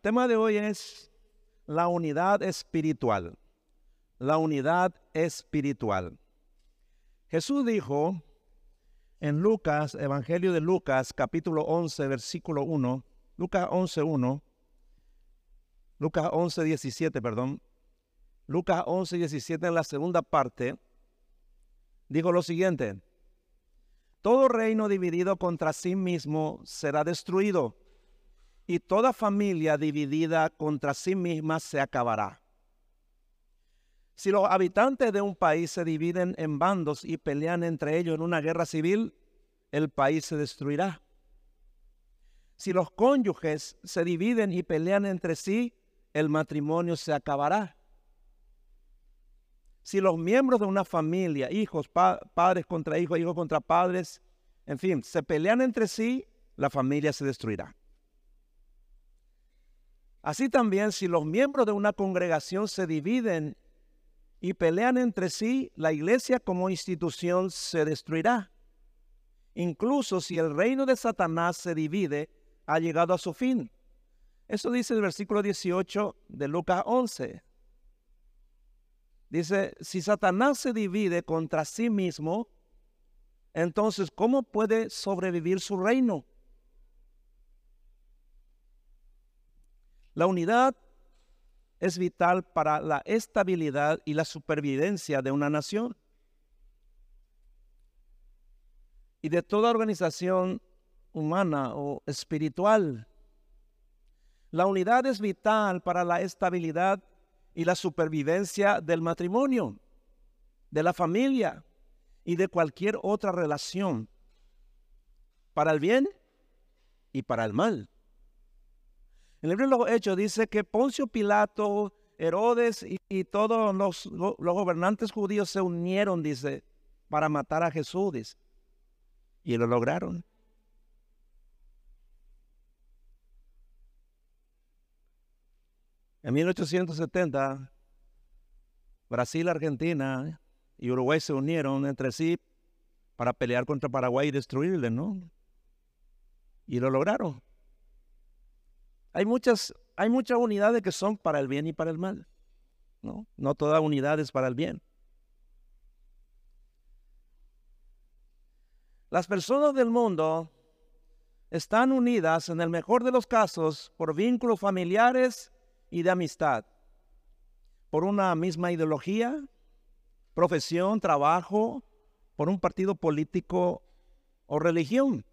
El tema de hoy es la unidad espiritual. La unidad espiritual. Jesús dijo en Lucas, Evangelio de Lucas, capítulo 11, versículo 1, Lucas 11, 1, Lucas 11, 17, perdón, Lucas 11, 17 en la segunda parte, dijo lo siguiente, todo reino dividido contra sí mismo será destruido y toda familia dividida contra sí misma se acabará. Si los habitantes de un país se dividen en bandos y pelean entre ellos en una guerra civil, el país se destruirá. Si los cónyuges se dividen y pelean entre sí, el matrimonio se acabará. Si los miembros de una familia, hijos, padres contra hijos, hijos contra padres, en fin, se pelean entre sí, la familia se destruirá. Así también, si los miembros de una congregación se dividen y pelean entre sí, la iglesia como institución se destruirá. Incluso si el reino de Satanás se divide, ha llegado a su fin. Eso dice el versículo 18 de Lucas 11. Dice, si Satanás se divide contra sí mismo, entonces, ¿cómo puede sobrevivir su reino? La unidad es vital para la estabilidad y la supervivencia de una nación y de toda organización humana o espiritual. La unidad es vital para la estabilidad y la supervivencia del matrimonio, de la familia y de cualquier otra relación, para el bien y para el mal. En el libro de los Hechos dice que Poncio Pilato, Herodes y, todos los, los, gobernantes judíos se unieron, dice, para matar a Jesús, Y lo lograron. En 1870, Brasil, Argentina y Uruguay se unieron entre sí para pelear contra Paraguay y destruirle, ¿no? Y lo lograron. Hay muchas, hay muchas unidades que son para el bien y para el mal. No, no toda unidad es para el bien. Las personas del mundo están unidas en el mejor de los casos por vínculos familiares y de amistad, por una misma ideología, profesión, trabajo, por un partido político o religión.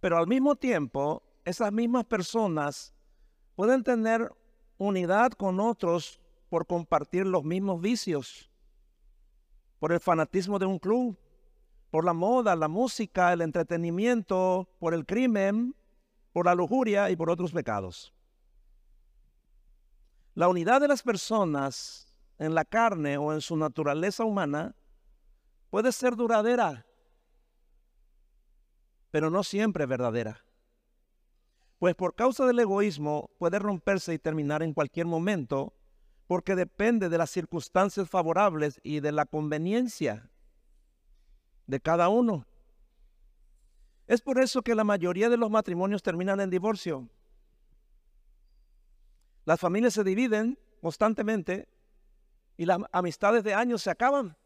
Pero al mismo tiempo esas mismas personas pueden tener unidad con otros por compartir los mismos vicios, por el fanatismo de un club, por la moda, la música, el entretenimiento, por el crimen, por la lujuria y por otros pecados. La unidad de las personas en la carne o en su naturaleza humana puede ser duradera, pero no siempre verdadera pues por causa del egoísmo puede romperse y terminar en cualquier momento, porque depende de las circunstancias favorables y de la conveniencia de cada uno. Es por eso que la mayoría de los matrimonios terminan en divorcio. Las familias se dividen constantemente y las amistades de años se acaban.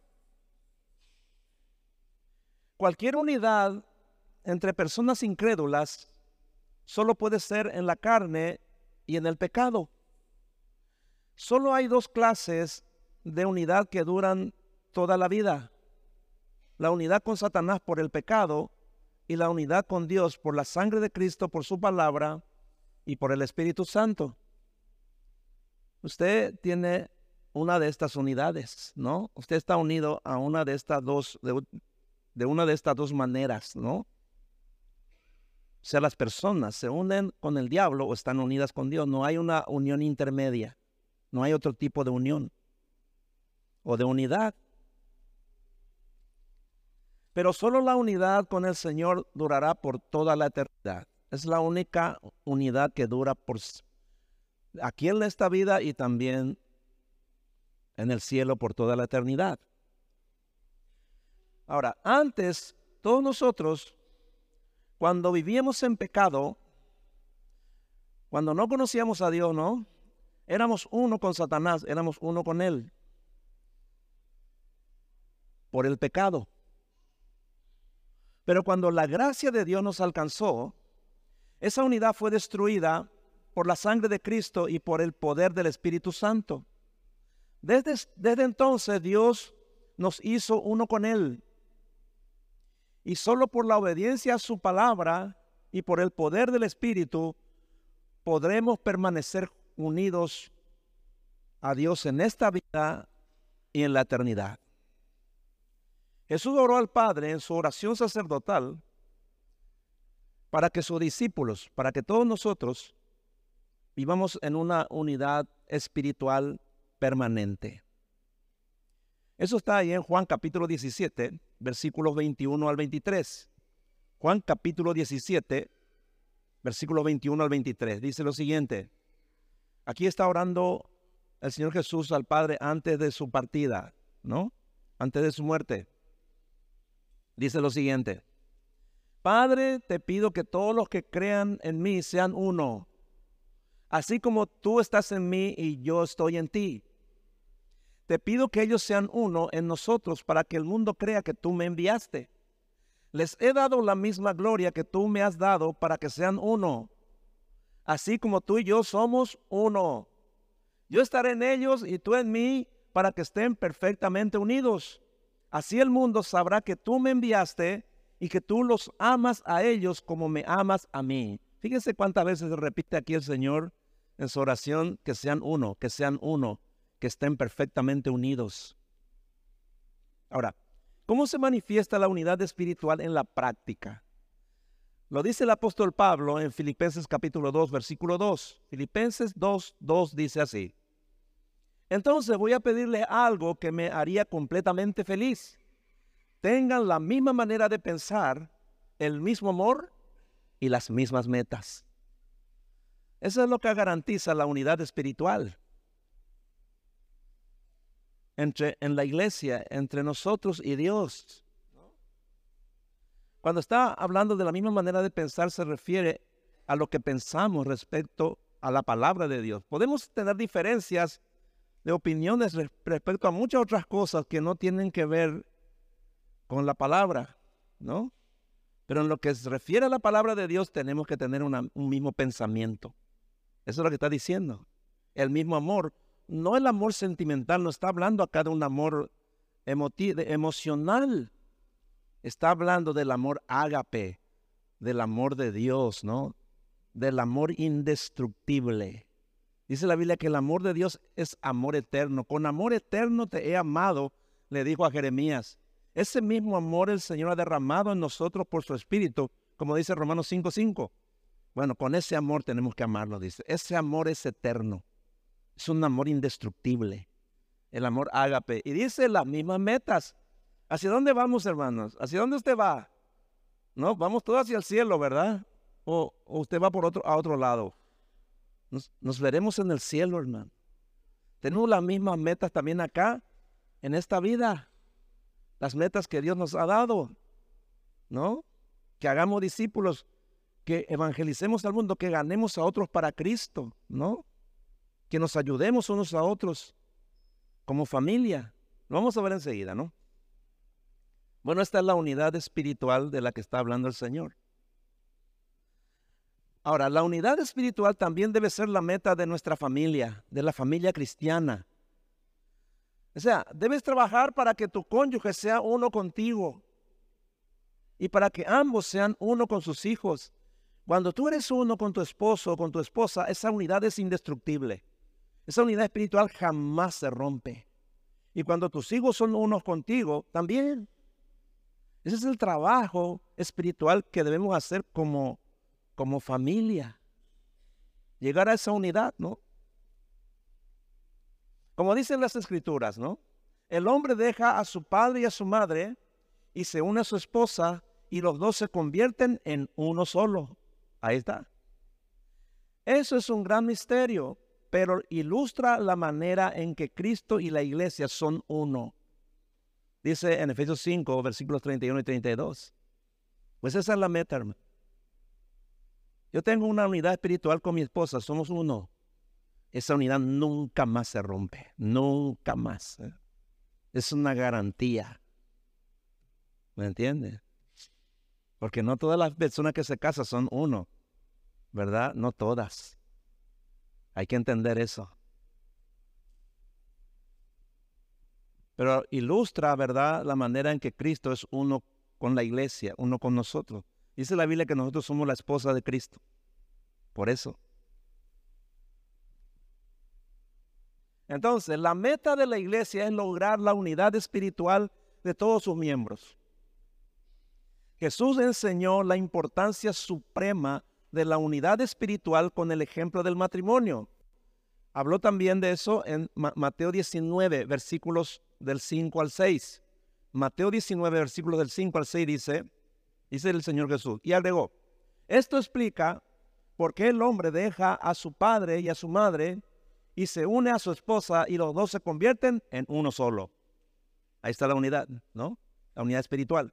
Cualquier unidad entre personas incrédulas solo puede ser en la carne y en el pecado. Solo hay dos clases de unidad que duran toda la vida. La unidad con Satanás por el pecado y la unidad con Dios por la sangre de Cristo, por su palabra y por el Espíritu Santo. Usted tiene una de estas unidades, ¿no? Usted está unido a una de estas dos, de, una de estas dos maneras, ¿no? O sea, las personas se unen con el diablo o están unidas con Dios. No hay una unión intermedia. No hay otro tipo de unión o de unidad. Pero solo la unidad con el Señor durará por toda la eternidad. Es la única unidad que dura por aquí en esta vida y también en el cielo por toda la eternidad. Ahora, antes todos nosotros cuando vivíamos en pecado, Cuando no conocíamos a Dios, ¿no? Éramos uno con Satanás, éramos uno con Él. Por el pecado. Pero cuando la gracia de Dios nos alcanzó, esa unidad fue destruida por la sangre de Cristo y por el poder del Espíritu Santo. Desde, desde entonces Dios nos hizo uno con Él. Y solo por la obediencia a su palabra y por el poder del Espíritu podremos permanecer unidos a Dios en esta vida y en la eternidad. Jesús oró al Padre en su oración sacerdotal para que sus discípulos, para que todos nosotros vivamos en una unidad espiritual permanente. Eso está ahí en Juan capítulo 17, versículos 21 al 23. Juan capítulo 17, versículo 21 al 23. Dice lo siguiente. Aquí está orando el Señor Jesús al Padre antes de su partida, ¿no? Antes de su muerte. Dice lo siguiente. Padre, te pido que todos los que crean en mí sean uno, así como tú estás en mí y yo estoy en ti. Te pido que ellos sean uno en nosotros para que el mundo crea que tú me enviaste. Les he dado la misma gloria que tú me has dado para que sean uno, así como tú y yo somos uno. Yo estaré en ellos y tú en mí para que estén perfectamente unidos. Así el mundo sabrá que tú me enviaste y que tú los amas a ellos como me amas a mí. Fíjense cuántas veces repite aquí el Señor en su oración que sean uno, que sean uno que estén perfectamente unidos. Ahora, ¿cómo se manifiesta la unidad espiritual en la práctica? Lo dice el apóstol Pablo en Filipenses capítulo 2, versículo 2. Filipenses 2, 2 dice así. Entonces voy a pedirle algo que me haría completamente feliz. Tengan la misma manera de pensar, el mismo amor y las mismas metas. Eso es lo que garantiza la unidad espiritual entre, en la iglesia, entre nosotros y Dios. Cuando está hablando de la misma manera de pensar, se refiere a lo que pensamos respecto a la palabra de Dios. Podemos tener diferencias de opiniones respecto a muchas otras cosas que no tienen que ver con la palabra, ¿no? Pero en lo que se refiere a la palabra de Dios tenemos que tener un mismo pensamiento. Eso es lo que está diciendo. El mismo amor no el amor sentimental, no está hablando acá de un amor emocional. Está hablando del amor ágape, del amor de Dios, ¿no? Del amor indestructible. Dice la Biblia que el amor de Dios es amor eterno. Con amor eterno te he amado, le dijo a Jeremías. Ese mismo amor el Señor ha derramado en nosotros por su Espíritu, como dice Romanos 5.5. Bueno, con ese amor tenemos que amarlo, dice. Ese amor es eterno. Es un amor indestructible, el amor ágape. Y dice las mismas metas. ¿Hacia dónde vamos, hermanos? ¿Hacia dónde usted va? No, vamos todos hacia el cielo, ¿verdad? O, usted va por otro, a otro lado. Nos, nos veremos en el cielo, hermano. Tenemos las mismas metas también acá, en esta vida. Las metas que Dios nos ha dado, ¿no? Que hagamos discípulos, que evangelicemos al mundo, que ganemos a otros para Cristo, ¿no? Que nos ayudemos unos a otros como familia. Lo vamos a ver enseguida, ¿no? Bueno, esta es la unidad espiritual de la que está hablando el Señor. Ahora, la unidad espiritual también debe ser la meta de nuestra familia, de la familia cristiana. O sea, debes trabajar para que tu cónyuge sea uno contigo y para que ambos sean uno con sus hijos. Cuando tú eres uno con tu esposo o con tu esposa, esa unidad es indestructible. Esa unidad espiritual jamás se rompe. Y cuando tus hijos son unos contigo, también. Ese es el trabajo espiritual que debemos hacer como, como familia. Llegar a esa unidad, ¿no? Como dicen las escrituras, ¿no? El hombre deja a su padre y a su madre y se une a su esposa y los dos se convierten en uno solo. Ahí está. Eso es un gran misterio pero ilustra la manera en que Cristo y la iglesia son uno. Dice en Efesios 5, versículos 31 y 32. Pues esa es la meta, hermano. Yo tengo una unidad espiritual con mi esposa, somos uno. Esa unidad nunca más se rompe, nunca más. ¿eh? Es una garantía. ¿Me entiendes? Porque no todas las personas que se casan son uno, ¿verdad? No todas. Hay que entender eso. Pero ilustra, ¿verdad?, la manera en que Cristo es uno con la iglesia, uno con nosotros. Dice la Biblia que nosotros somos la esposa de Cristo. Por eso. Entonces, la meta de la iglesia es lograr la unidad espiritual de todos sus miembros. Jesús enseñó la importancia suprema de la unidad espiritual con el ejemplo del matrimonio. Habló también de eso en Mateo 19, versículos del 5 al 6. Mateo 19, versículos del 5 al 6 dice, dice el Señor Jesús, y agregó, esto explica por qué el hombre deja a su padre y a su madre y se une a su esposa y los dos se convierten en uno solo. Ahí está la unidad, ¿no? La unidad espiritual.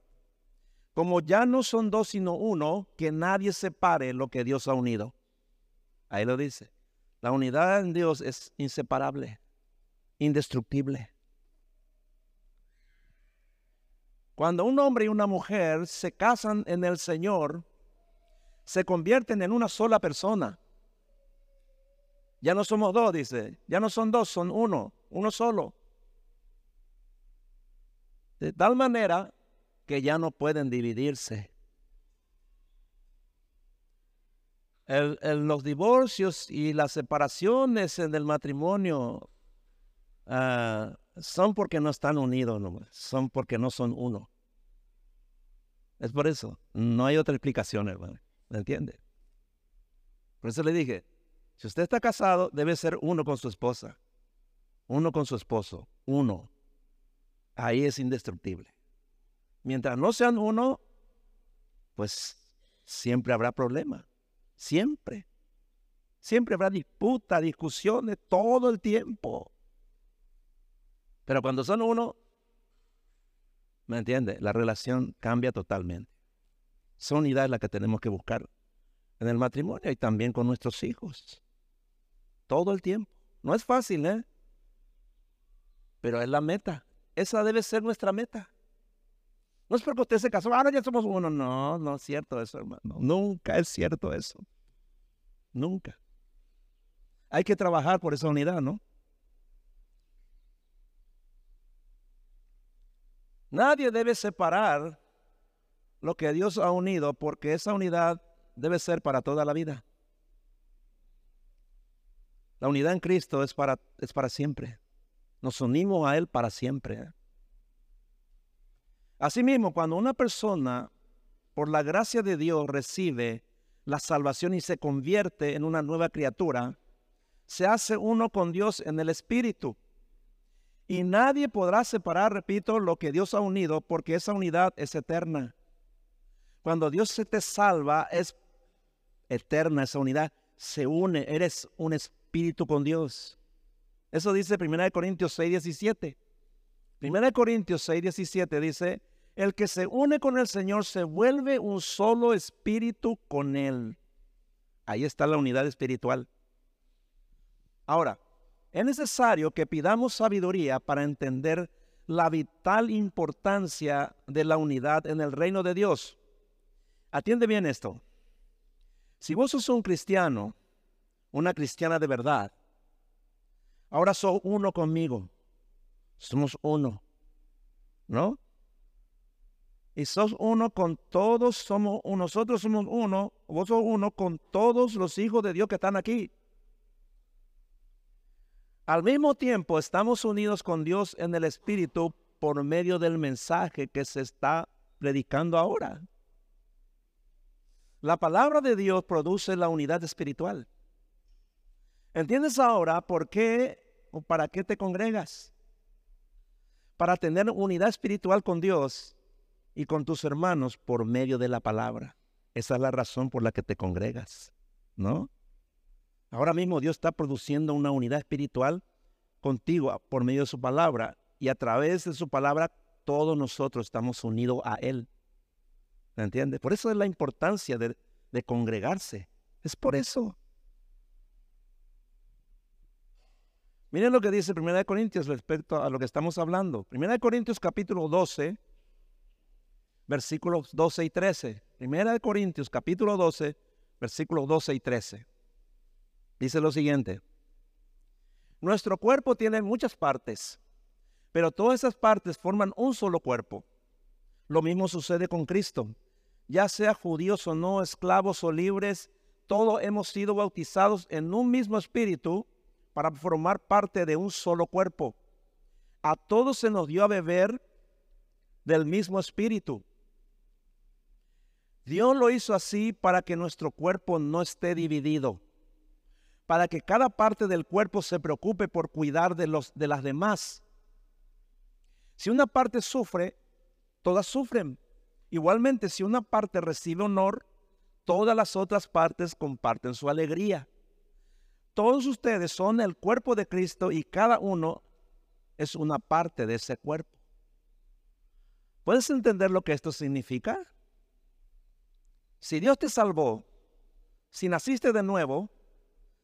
Como ya no son dos sino uno, que nadie separe lo que Dios ha unido. Ahí lo dice. La unidad en Dios es inseparable, indestructible. Cuando un hombre y una mujer se casan en el Señor, se convierten en una sola persona. Ya no somos dos, dice. Ya no son dos, son uno, uno solo. De tal manera que ya no pueden dividirse. los divorcios y las separaciones en el matrimonio ah, son porque no están unidos, son porque no son uno. Es por eso. No hay otra explicación, hermano. ¿Me entiende? Por eso le dije, si usted está casado, debe ser uno con su esposa, uno con su esposo, uno. Ahí es indestructible. Mientras no sean uno, pues siempre habrá problema. Siempre. Siempre habrá disputa, discusiones, todo el tiempo. Pero cuando son uno, ¿me entiende? La relación cambia totalmente. Esa unidad es la que tenemos que buscar en el matrimonio y también con nuestros hijos. Todo el tiempo. No es fácil, ¿eh? Pero es la meta. Esa debe ser nuestra meta. No es porque usted se casó, ahora ya somos uno. No, no es cierto eso, hermano. Nunca es cierto eso. Nunca. Hay que trabajar por esa unidad, ¿no? Nadie debe separar lo que Dios ha unido porque esa unidad debe ser para toda la vida. La unidad en Cristo es para, es para siempre. Nos unimos a Él para siempre. Asimismo, cuando una persona, por la gracia de Dios, recibe la salvación y se convierte en una nueva criatura, se hace uno con Dios en el Espíritu. Y nadie podrá separar, repito, lo que Dios ha unido, porque esa unidad es eterna. Cuando Dios se te salva, es eterna esa unidad. Se une, eres un espíritu con Dios. Eso dice 1 Corintios 6, 17. 1 Corintios 6, 17 dice, el que se une con el Señor se vuelve un solo espíritu con Él. Ahí está la unidad espiritual. Ahora, es necesario que pidamos sabiduría para entender la vital importancia de la unidad en el reino de Dios. Atiende bien esto. Si vos sos un cristiano, una cristiana de verdad, ahora sos uno conmigo. Somos uno. ¿No? Y sos uno con todos, somos nosotros somos uno, vos sos uno con todos los hijos de Dios que están aquí. Al mismo tiempo estamos unidos con Dios en el Espíritu por medio del mensaje que se está predicando ahora. La palabra de Dios produce la unidad espiritual. ¿Entiendes ahora por qué o para qué te congregas? Para tener unidad espiritual con Dios y con tus hermanos por medio de la palabra. Esa es la razón por la que te congregas, ¿no? Ahora mismo Dios está produciendo una unidad espiritual contigo por medio de su palabra y a través de su palabra todos nosotros estamos unidos a Él. ¿Me entiendes? Por eso es la importancia de, de congregarse. Es por eso. Miren lo que dice 1 Corintios respecto a lo que estamos hablando. 1 Corintios capítulo 12, versículos 12 y 13. 1 Corintios capítulo 12, versículos 12 y 13. Dice lo siguiente. Nuestro cuerpo tiene muchas partes, pero todas esas partes forman un solo cuerpo. Lo mismo sucede con Cristo. Ya sea judíos o no, esclavos o libres, todos hemos sido bautizados en un mismo espíritu para formar parte de un solo cuerpo. A todos se nos dio a beber del mismo espíritu. Dios lo hizo así para que nuestro cuerpo no esté dividido, para que cada parte del cuerpo se preocupe por cuidar de, los, de las demás. Si una parte sufre, todas sufren. Igualmente, si una parte recibe honor, todas las otras partes comparten su alegría. Todos ustedes son el cuerpo de Cristo y cada uno es una parte de ese cuerpo. ¿Puedes entender lo que esto significa? Si Dios te salvó, si naciste de nuevo,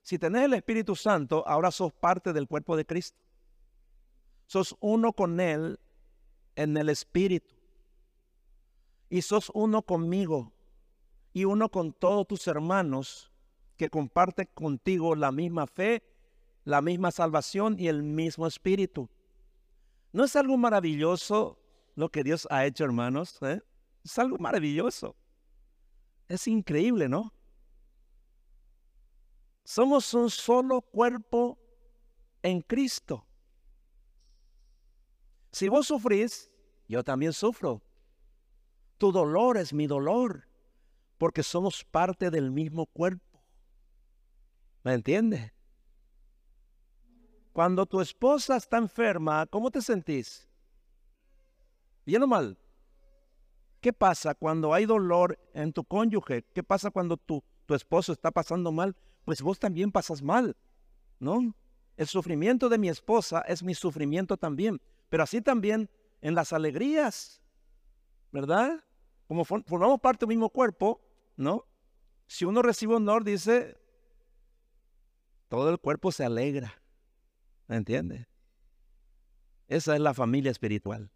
si tenés el Espíritu Santo, ahora sos parte del cuerpo de Cristo. Sos uno con Él en el Espíritu. Y sos uno conmigo y uno con todos tus hermanos que comparte contigo la misma fe, la misma salvación y el mismo espíritu. ¿No es algo maravilloso lo que Dios ha hecho, hermanos? ¿Eh? Es algo maravilloso. Es increíble, ¿no? Somos un solo cuerpo en Cristo. Si vos sufrís, yo también sufro. Tu dolor es mi dolor, porque somos parte del mismo cuerpo. ¿Me entiendes? Cuando tu esposa está enferma, ¿cómo te sentís? ¿Bien o mal? ¿Qué pasa cuando hay dolor en tu cónyuge? ¿Qué pasa cuando tu, tu esposo está pasando mal? Pues vos también pasas mal, ¿no? El sufrimiento de mi esposa es mi sufrimiento también, pero así también en las alegrías, ¿verdad? Como formamos parte del mismo cuerpo, ¿no? Si uno recibe honor, dice, todo el cuerpo se alegra. ¿Me entiende? Esa es la familia espiritual.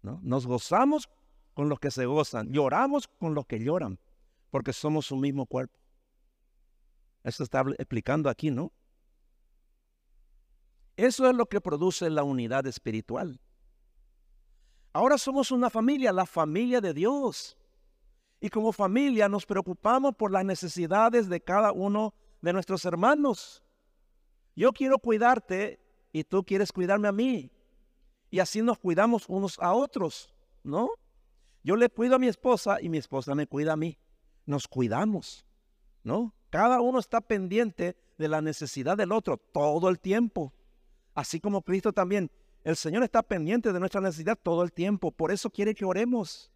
¿no? Nos gozamos con los que se gozan, lloramos con los que lloran, porque somos un mismo cuerpo. Eso está explicando aquí, ¿no? Eso es lo que produce la unidad espiritual. Ahora somos una familia, la familia de Dios. Y como familia nos preocupamos por las necesidades de cada uno de nuestros hermanos. Yo quiero cuidarte y tú quieres cuidarme a mí. Y así nos cuidamos unos a otros, ¿no? Yo le cuido a mi esposa y mi esposa me cuida a mí. Nos cuidamos, ¿no? Cada uno está pendiente de la necesidad del otro todo el tiempo. Así como Cristo también. El Señor está pendiente de nuestra necesidad todo el tiempo. Por eso quiere que oremos.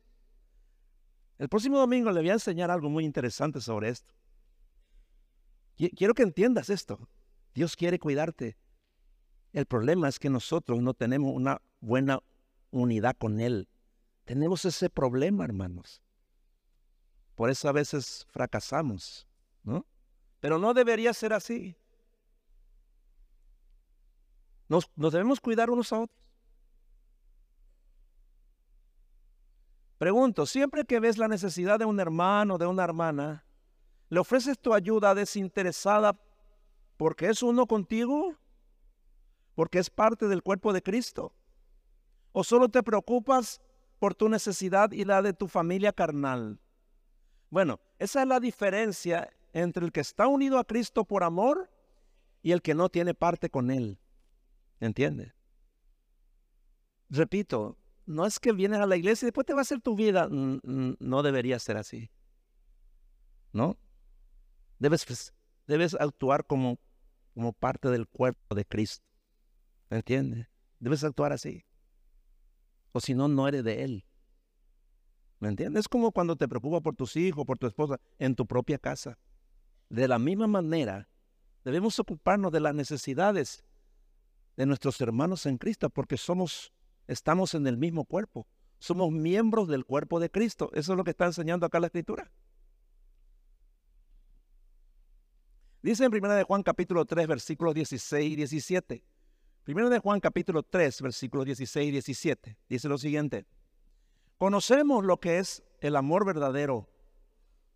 El próximo domingo le voy a enseñar algo muy interesante sobre esto. Quiero que entiendas esto. Dios quiere cuidarte. El problema es que nosotros no tenemos una buena unidad con Él. Tenemos ese problema, hermanos. Por eso a veces fracasamos, ¿no? Pero no debería ser así. Nos, nos debemos cuidar unos a otros. Pregunto, siempre que ves la necesidad de un hermano, de una hermana, ¿Le ofreces tu ayuda desinteresada porque es uno contigo? ¿Porque es parte del cuerpo de Cristo? ¿O solo te preocupas por tu necesidad y la de tu familia carnal? Bueno, esa es la diferencia entre el que está unido a Cristo por amor y el que no tiene parte con Él. ¿Entiendes? Repito, no es que vienes a la iglesia y después te va a hacer tu vida. No debería ser así. ¿No? Debes, debes actuar como, como parte del cuerpo de Cristo. ¿Me entiendes? Debes actuar así. O si no, no eres de Él. ¿Me entiendes? Es como cuando te preocupas por tus hijos, por tu esposa, en tu propia casa. De la misma manera, debemos ocuparnos de las necesidades de nuestros hermanos en Cristo, porque somos, estamos en el mismo cuerpo. Somos miembros del cuerpo de Cristo. Eso es lo que está enseñando acá la Escritura. Dice en 1 de Juan capítulo 3, versículos 16 y 17. 1 de Juan capítulo 3, versículos 16 y 17. Dice lo siguiente. Conocemos lo que es el amor verdadero,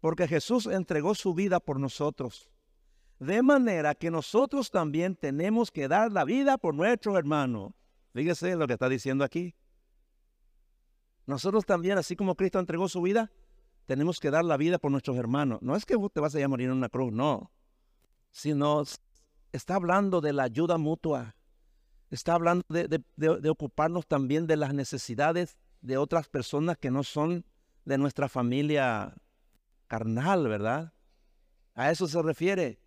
porque Jesús entregó su vida por nosotros. De manera que nosotros también tenemos que dar la vida por nuestro hermano. Fíjese lo que está diciendo aquí. Nosotros también, así como Cristo entregó su vida, tenemos que dar la vida por nuestros hermanos. No es que te vas a ir a morir en una cruz, no. Sino está hablando de la ayuda mutua. Está hablando de, ocuparnos también de las necesidades de otras personas que no son de nuestra familia carnal, ¿verdad? A eso se refiere.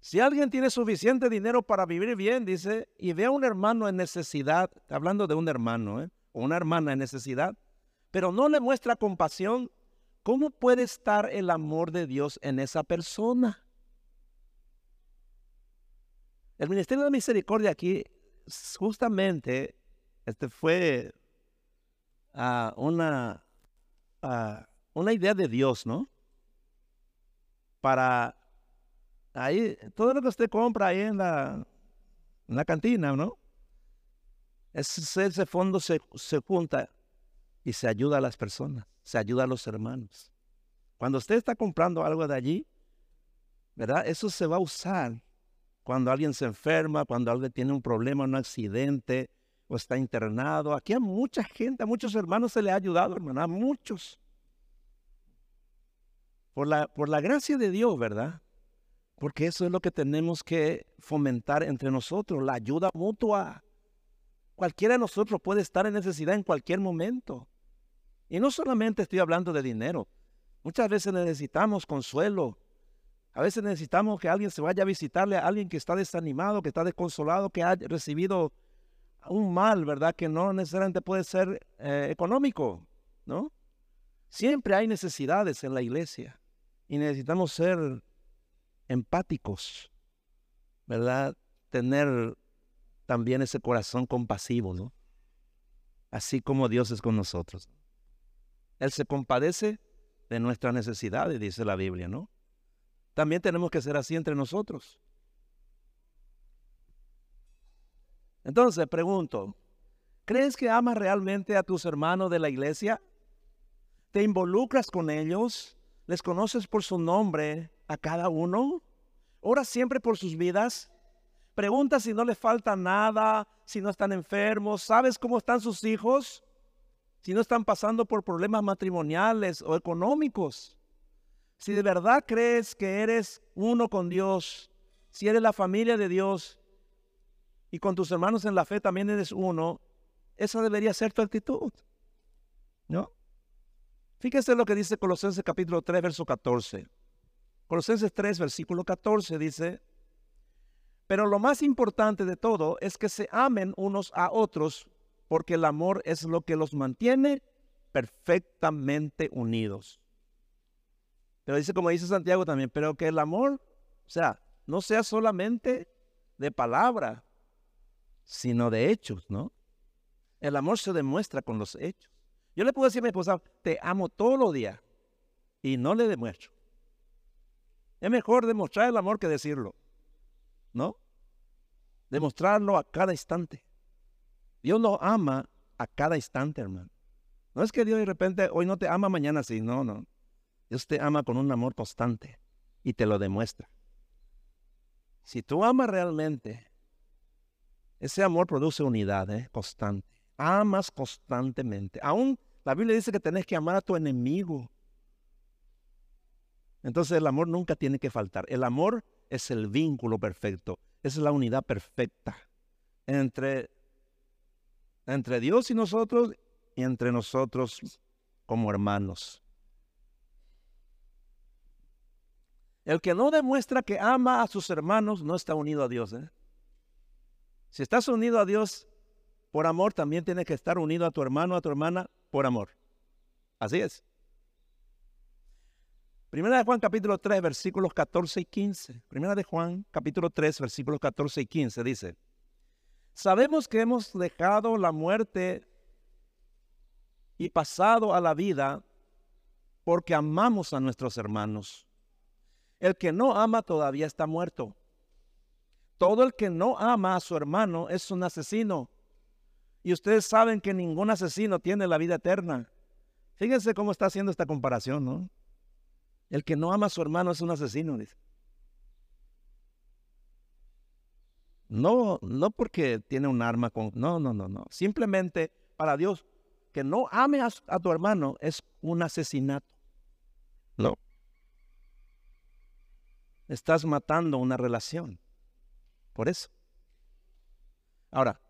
Si alguien tiene suficiente dinero para vivir bien, dice, y ve a un hermano en necesidad, hablando de un hermano, ¿eh? o una hermana en necesidad, pero no le muestra compasión, ¿cómo puede estar el amor de Dios en esa persona? El Ministerio de Misericordia aquí, justamente, este fue uh, una, uh, una idea de Dios, ¿no? Para ahí, todo lo que usted compra ahí en la, la cantina, ¿no? Ese, ese fondo se, se junta y se ayuda a las personas, se ayuda a los hermanos. Cuando usted está comprando algo de allí, ¿verdad? Eso se va a usar cuando alguien se enferma, cuando alguien tiene un problema, un accidente, o está internado. Aquí a mucha gente, a muchos hermanos se le ha ayudado, hermano, a muchos. Por la, por la gracia de Dios, ¿verdad? Porque eso es lo que tenemos que fomentar entre nosotros, la ayuda mutua. Cualquiera de nosotros puede estar en necesidad en cualquier momento. Y no solamente estoy hablando de dinero. Muchas veces necesitamos consuelo. A veces necesitamos que alguien se vaya a visitarle a alguien que está desanimado, que está desconsolado, que ha recibido un mal, ¿verdad? Que no necesariamente puede ser eh, económico, ¿no? Siempre hay necesidades en la iglesia y necesitamos ser empáticos, ¿verdad? Tener también ese corazón compasivo, ¿no? Así como Dios es con nosotros. Él se compadece de nuestras necesidades, dice la Biblia, ¿no? También tenemos que ser así entre nosotros. Entonces, pregunto, ¿crees que amas realmente a tus hermanos de la iglesia? ¿Te involucras con ellos? ¿Les conoces por su nombre? a cada uno? ¿Ora siempre por sus vidas? Pregunta si no le falta nada, si no están enfermos, ¿sabes cómo están sus hijos? Si no están pasando por problemas matrimoniales o económicos. Si de verdad crees que eres uno con Dios, si eres la familia de Dios y con tus hermanos en la fe también eres uno, esa debería ser tu actitud. ¿No? Fíjese lo que dice Colosenses capítulo 3, verso 14. Colosenses 3, versículo 14 dice, pero lo más importante de todo es que se amen unos a otros, porque el amor es lo que los mantiene perfectamente unidos. Pero dice, como dice Santiago también, pero que el amor, o sea, no sea solamente de palabra, sino de hechos, ¿no? El amor se demuestra con los hechos. Yo le puedo decir a mi esposa, te amo todos los días, y no le demuestro. Es mejor demostrar el amor que decirlo. ¿No? Demostrarlo a cada instante. Dios nos ama a cada instante, hermano. No es que Dios de repente hoy no te ama, mañana sí. No, no. Dios te ama con un amor constante y te lo demuestra. Si tú amas realmente, ese amor produce unidad ¿eh? constante. Amas constantemente. Aún la Biblia dice que tenés que amar a tu enemigo. Entonces el amor nunca tiene que faltar. El amor es el vínculo perfecto, es la unidad perfecta entre, entre Dios y nosotros y entre nosotros como hermanos. El que no demuestra que ama a sus hermanos no está unido a Dios. ¿eh? Si estás unido a Dios por amor, también tienes que estar unido a tu hermano, a tu hermana, por amor. Así es. Primera de Juan capítulo 3 versículos 14 y 15. Primera de Juan capítulo 3 versículos 14 y 15 dice, sabemos que hemos dejado la muerte y pasado a la vida porque amamos a nuestros hermanos. El que no ama todavía está muerto. Todo el que no ama a su hermano es un asesino. Y ustedes saben que ningún asesino tiene la vida eterna. Fíjense cómo está haciendo esta comparación, ¿no? El que no ama a su hermano es un asesino. No, no porque tiene un arma con... No, no, no, no. Simplemente para Dios, que no ame a, a tu hermano es un asesinato. No. Estás matando una relación. Por eso. Ahora,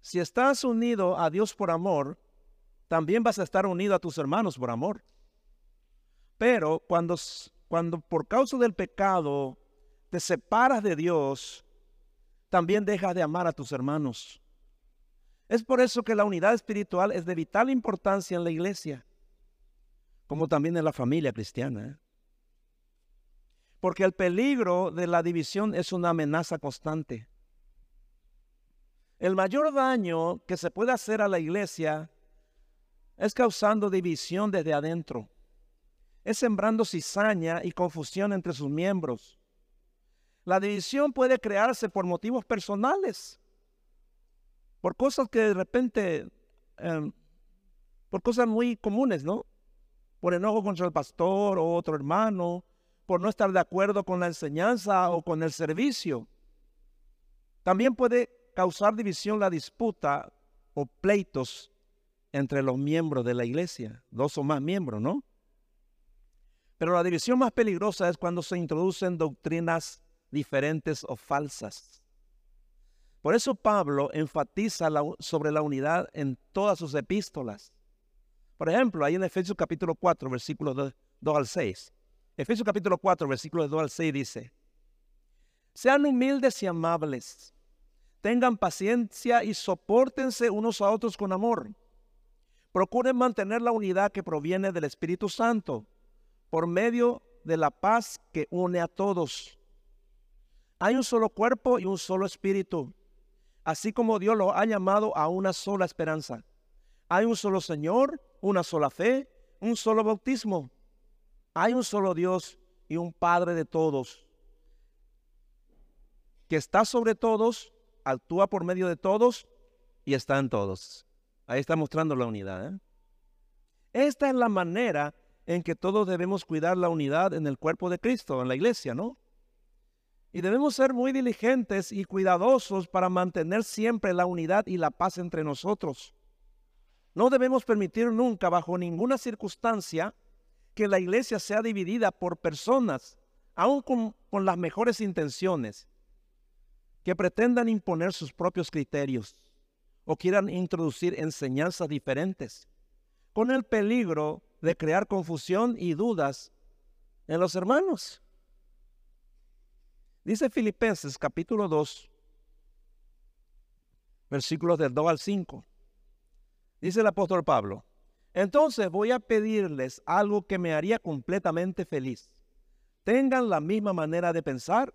si estás unido a Dios por amor, también vas a estar unido a tus hermanos por amor. Pero cuando, cuando por causa del pecado te separas de Dios, también dejas de amar a tus hermanos. Es por eso que la unidad espiritual es de vital importancia en la iglesia, como también en la familia cristiana. ¿eh? Porque el peligro de la división es una amenaza constante. El mayor daño que se puede hacer a la iglesia es causando división desde adentro. Es sembrando cizaña y confusión entre sus miembros. La división puede crearse por motivos personales, por cosas que de repente, em, por cosas muy comunes, ¿no? Por enojo contra el pastor o otro hermano, por no estar de acuerdo con la enseñanza o con el servicio. También puede causar división la disputa o pleitos entre los miembros de la iglesia, dos o más miembros, ¿no? Pero la división más peligrosa es cuando se introducen doctrinas diferentes o falsas. Por eso Pablo enfatiza sobre la unidad en todas sus epístolas. Por ejemplo, ahí en Efesios capítulo 4, versículos 2 al 6. Efesios capítulo 4, versículos 2 al 6 dice, sean humildes y amables Tengan paciencia y soportense unos a otros con amor. Procuren mantener la unidad que proviene del Espíritu Santo por medio de la paz que une a todos. Hay un solo cuerpo y un solo espíritu, así como Dios lo ha llamado a una sola esperanza. Hay un solo Señor, una sola fe, un solo bautismo. Hay un solo Dios y un Padre de todos, que está sobre todos actúa por medio de todos y está en todos. Ahí está mostrando la unidad. ¿eh? Esta es la manera en que todos debemos cuidar la unidad en el cuerpo de Cristo, en la iglesia, ¿no? Y debemos ser muy diligentes y cuidadosos para mantener siempre la unidad y la paz entre nosotros. No debemos permitir nunca, bajo ninguna circunstancia, que la iglesia sea dividida por personas, aun con, con las mejores intenciones, que pretendan imponer sus propios criterios o quieran introducir enseñanzas diferentes, con el peligro de crear confusión y dudas en los hermanos. Dice Filipenses capítulo 2, versículos del 2 al 5. Dice el apóstol Pablo, entonces voy a pedirles algo que me haría completamente feliz. Tengan la misma manera de pensar,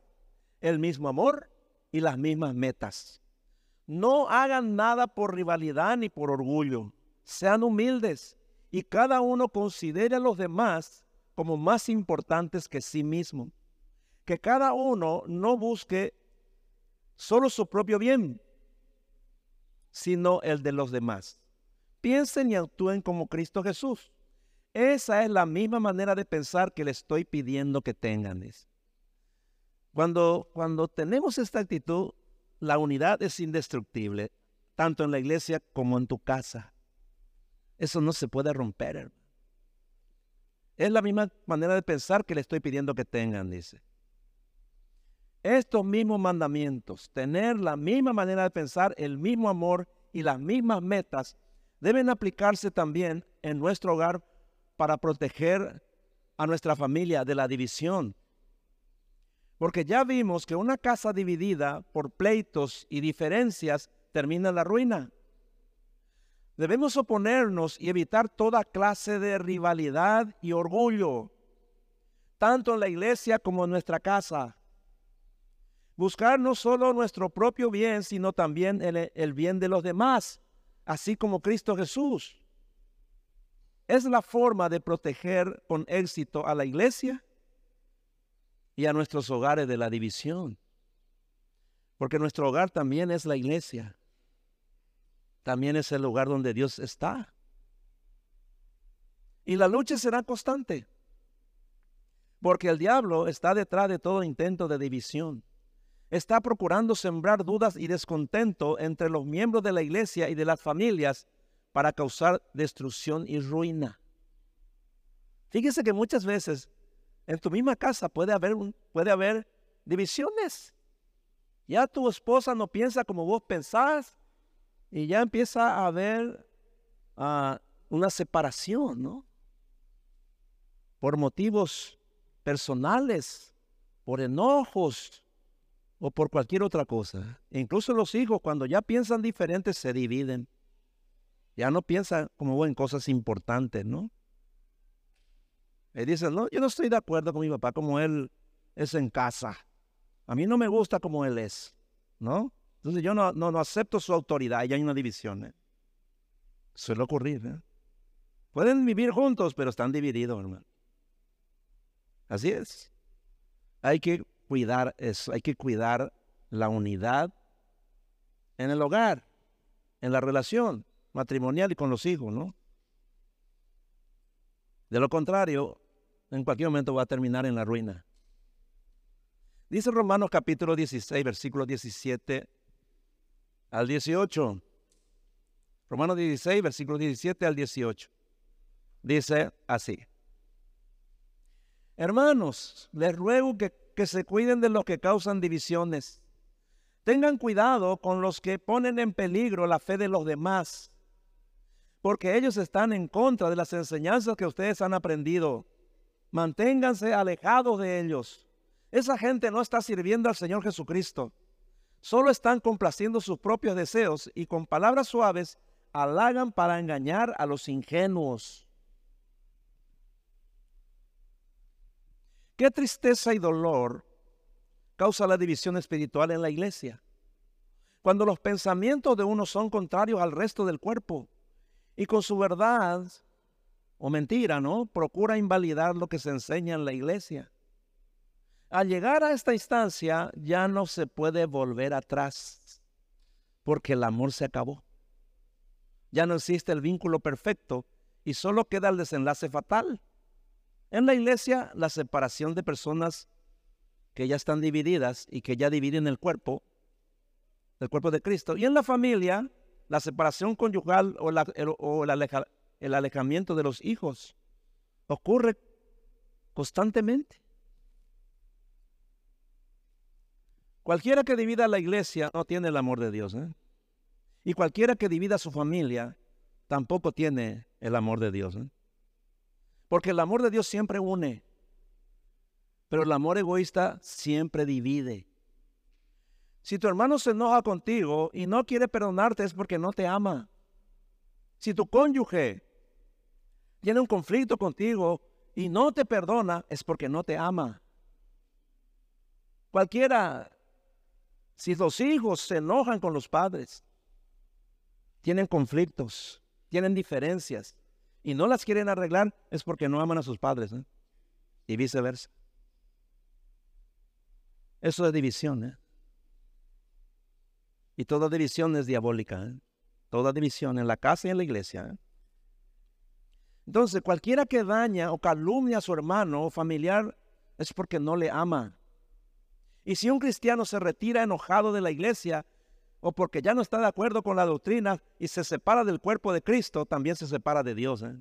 el mismo amor, y las mismas metas. No hagan nada por rivalidad ni por orgullo. Sean humildes y cada uno considere a los demás como más importantes que sí mismo. Que cada uno no busque solo su propio bien, sino el de los demás. Piensen y actúen como Cristo Jesús. Esa es la misma manera de pensar que le estoy pidiendo que tengan. Cuando, cuando tenemos esta actitud, la unidad es indestructible, tanto en la iglesia como en tu casa. Eso no se puede romper, Es la misma manera de pensar que le estoy pidiendo que tengan, dice. Estos mismos mandamientos, tener la misma manera de pensar, el mismo amor y las mismas metas, deben aplicarse también en nuestro hogar para proteger a nuestra familia de la división, porque ya vimos que una casa dividida por pleitos y diferencias termina en la ruina. Debemos oponernos y evitar toda clase de rivalidad y orgullo, tanto en la iglesia como en nuestra casa. Buscar no solo nuestro propio bien, sino también el, el bien de los demás, así como Cristo Jesús. es la forma de proteger con éxito a la iglesia y a nuestros hogares de la división. Porque nuestro hogar también es la iglesia. También es el lugar donde Dios está. Y la lucha será constante. Porque el diablo está detrás de todo intento de división. Está procurando sembrar dudas y descontento entre los miembros de la iglesia y de las familias para causar destrucción y ruina. Fíjese que muchas veces en tu misma casa puede haber, puede haber divisiones. Ya tu esposa no piensa como vos pensás y ya empieza a haber ah, una separación, ¿no? Por motivos personales, por enojos o por cualquier otra cosa. Incluso los hijos cuando ya piensan diferentes se dividen. Ya no piensa como en cosas importantes, ¿no? Y dicen, no, yo no estoy de acuerdo con mi papá como él es en casa. A mí no me gusta como él es, ¿no? Entonces yo no, no, acepto su autoridad y hay una división. ¿eh? Suele ocurrir. ¿eh? Pueden vivir juntos, pero están divididos, hermano. Así es. Hay que cuidar eso, hay que cuidar la unidad en el hogar, en la relación matrimonial y con los hijos, ¿no? De lo contrario, en cualquier momento va a terminar en la ruina. Dice Romanos capítulo 16, versículo 17 al 18. Romanos 16, versículo 17 al 18. Dice así. Hermanos, les ruego que, que se cuiden de los que causan divisiones. Tengan cuidado con los que ponen en peligro la fe de los demás porque ellos están en contra de las enseñanzas que ustedes han aprendido. Manténganse alejados de ellos. Esa gente no está sirviendo al Señor Jesucristo. Solo están complaciendo sus propios deseos y con palabras suaves halagan para engañar a los ingenuos. Qué tristeza y dolor causa la división espiritual en la iglesia. Cuando los pensamientos de uno son contrarios al resto del cuerpo y con su verdad o mentira, ¿no? Procura invalidar lo que se enseña en la iglesia. Al llegar a esta instancia ya no se puede volver atrás porque el amor se acabó. Ya no existe el vínculo perfecto y solo queda el desenlace fatal. En la iglesia, la separación de personas que ya están divididas y que ya dividen el cuerpo, el cuerpo de Cristo. Y en la familia, la separación conyugal o, el, alejamiento de los hijos ocurre constantemente. Cualquiera que divida la iglesia no tiene el amor de Dios. ¿eh? Y cualquiera que divida su familia tampoco tiene el amor de Dios. ¿eh? Porque el amor de Dios siempre une. Pero el amor egoísta siempre divide. Si tu hermano se enoja contigo y no quiere perdonarte es porque no te ama. Si tu cónyuge tiene un conflicto contigo y no te perdona es porque no te ama. Cualquiera, si los hijos se enojan con los padres, tienen conflictos, tienen diferencias y no las quieren arreglar es porque no aman a sus padres ¿eh? y viceversa. Eso es división. ¿eh? Y toda división es diabólica. ¿eh? Toda división en la casa y en la iglesia. ¿eh? Entonces, cualquiera que daña o calumnia a su hermano o familiar es porque no le ama. Y si un cristiano se retira enojado de la iglesia o porque ya no está de acuerdo con la doctrina y se separa del cuerpo de Cristo, también se separa de Dios. ¿eh?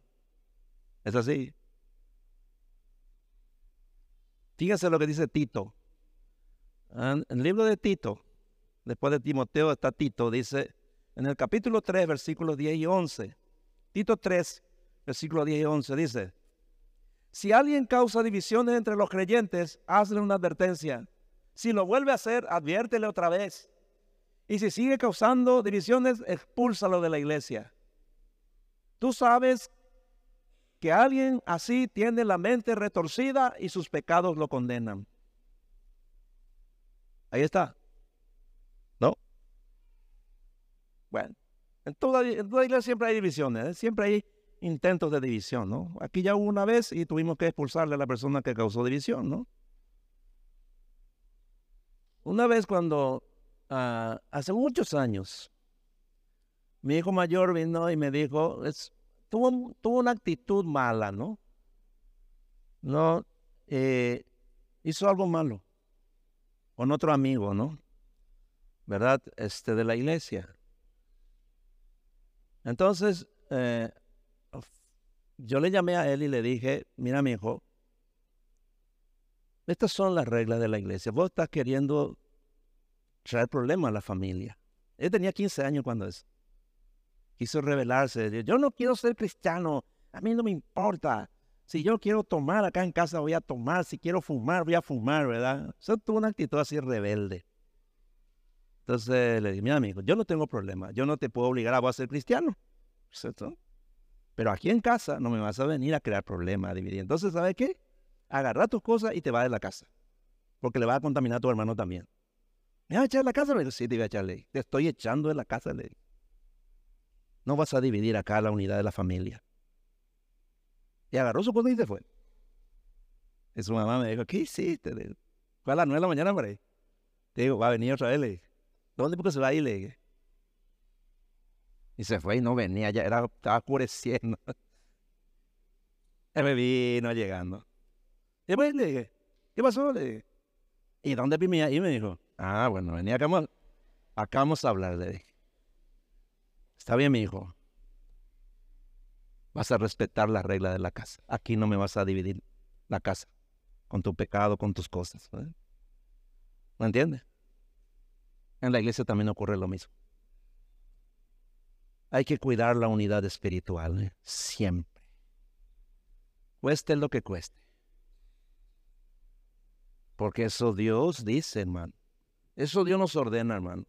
Es así. Fíjense lo que dice Tito. En el libro de Tito, después de Timoteo está Tito, dice en el capítulo 3, versículos 10 y 11. Tito 3, versículos 10 y 11 dice, si alguien causa divisiones entre los creyentes, hazle una advertencia. Si lo vuelve a hacer, adviértele otra vez. Y si sigue causando divisiones, expúlsalo de la iglesia. Tú sabes que alguien así tiene la mente retorcida y sus pecados lo condenan. Ahí está. Bueno, en toda, iglesia siempre hay divisiones, ¿eh? siempre hay intentos de división, ¿no? Aquí ya hubo una vez y tuvimos que expulsarle a la persona que causó división, ¿no? Una vez cuando, ah, hace muchos años, mi hijo mayor vino y me dijo, tuvo, tuvo una actitud mala, ¿no? No, eh, hizo algo malo con otro amigo, ¿no? ¿Verdad? Este, de la iglesia. Entonces, eh, yo le llamé a él y le dije, mira mi hijo, estas son las reglas de la iglesia. Vos estás queriendo traer problemas a la familia. Él tenía 15 años cuando es. Quiso rebelarse. Yo no quiero ser cristiano. A mí no me importa. Si yo quiero tomar acá en casa, voy a tomar. Si quiero fumar, voy a fumar, ¿verdad? Eso tuvo una actitud así rebelde. Entonces le dije, mira amigo, yo no tengo problema. Yo no te puedo obligar a vos a ser cristiano. ¿Cierto? Pero aquí en casa no me vas a venir a crear problemas, a dividir. Entonces, ¿sabes qué? Agarra tus cosas y te vas de la casa. Porque le vas a contaminar a tu hermano también. ¿Me vas a echar la casa? Le sí, te voy a echarle. Te estoy echando de la casa, le No vas a dividir acá la unidad de la familia. Y agarró su cosa y se fue. Y su mamá me dijo, ¿qué hiciste? Fue a las nueve de la mañana por ahí. Te digo, va a venir otra vez. Le dije, ¿dónde porque se va a ir? Le dije. Y se fue y no venía, ya era, estaba oscureciendo. Él me llegando. Y después le dije, ¿qué pasó? Le dije, ¿y dónde vivía? Y me dijo, ah, bueno, venía acá, acá vamos a hablar, le dije. Está bien, mi hijo. Vas a respetar la regla de la casa. Aquí no me vas a dividir la casa con tu pecado, con tus cosas. ¿Me entiendes? En la iglesia también ocurre lo mismo. Hay que cuidar la unidad espiritual ¿eh? siempre. Cueste lo que cueste. Porque eso Dios dice, hermano. Eso Dios nos ordena, hermano.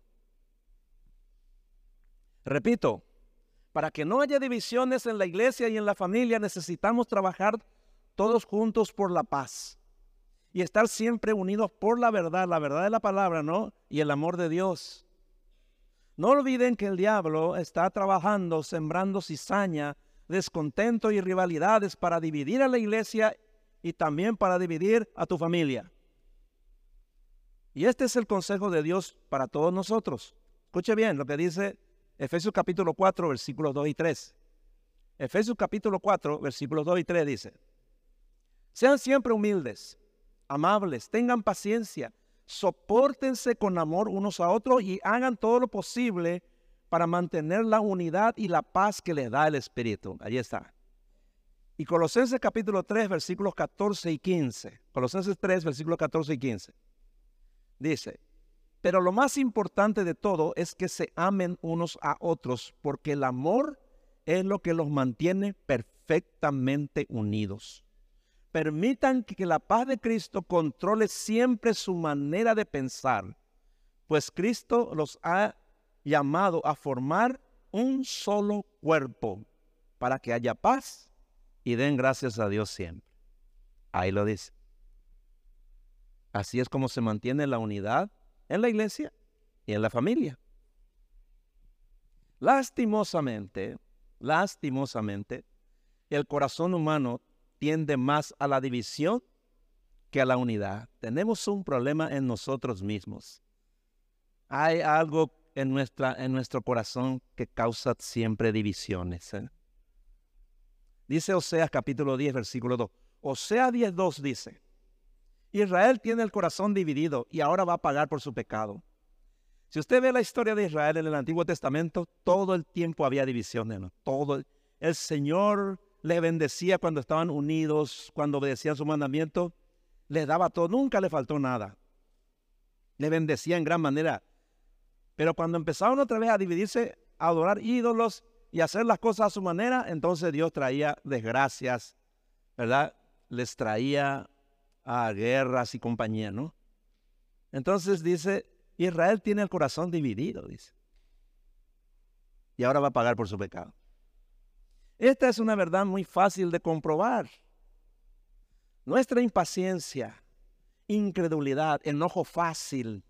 Repito, para que no haya divisiones en la iglesia y en la familia, necesitamos trabajar todos juntos por la paz y estar siempre unidos por la verdad, la verdad de la palabra, ¿no? Y el amor de Dios. No olviden que el diablo está trabajando, sembrando cizaña, descontento y rivalidades para dividir a la iglesia y también para dividir a tu familia. Y este es el consejo de Dios para todos nosotros. Escuche bien lo que dice Efesios capítulo 4, versículos 2 y 3. Efesios capítulo 4, versículos 2 y 3 dice, sean siempre humildes, amables, tengan paciencia soportense con amor unos a otros y hagan todo lo posible para mantener la unidad y la paz que les da el Espíritu. Allí está. Y Colosenses capítulo 3, versículos 14 y 15. Colosenses 3, versículos 14 y 15. Dice, pero lo más importante de todo es que se amen unos a otros, porque el amor es lo que los mantiene perfectamente unidos. Permitan que la paz de Cristo controle siempre su manera de pensar, pues Cristo los ha llamado a formar un solo cuerpo para que haya paz y den gracias a Dios siempre. Ahí lo dice. Así es como se mantiene la unidad en la iglesia y en la familia. Lastimosamente, lastimosamente, el corazón humano tiende más a la división que a la unidad. Tenemos un problema en nosotros mismos. Hay algo en, nuestra, en nuestro corazón que causa siempre divisiones. ¿eh? Dice Oseas capítulo 10, versículo 2. Oseas 10, 2 dice, Israel tiene el corazón dividido y ahora va a pagar por su pecado. Si usted ve la historia de Israel en el Antiguo Testamento, todo el tiempo había divisiones. Todo el Señor le bendecía cuando estaban unidos, cuando obedecían su mandamiento, le daba todo, nunca le faltó nada. Le bendecía en gran manera. Pero cuando empezaron otra vez a dividirse, a adorar ídolos y hacer las cosas a su manera, entonces Dios traía desgracias, ¿verdad? Les traía a guerras y compañía, ¿no? Entonces dice, Israel tiene el corazón dividido, dice. Y ahora va a pagar por su pecado. Esta es una verdad muy fácil de comprobar. Nuestra impaciencia, incredulidad, enojo fácil,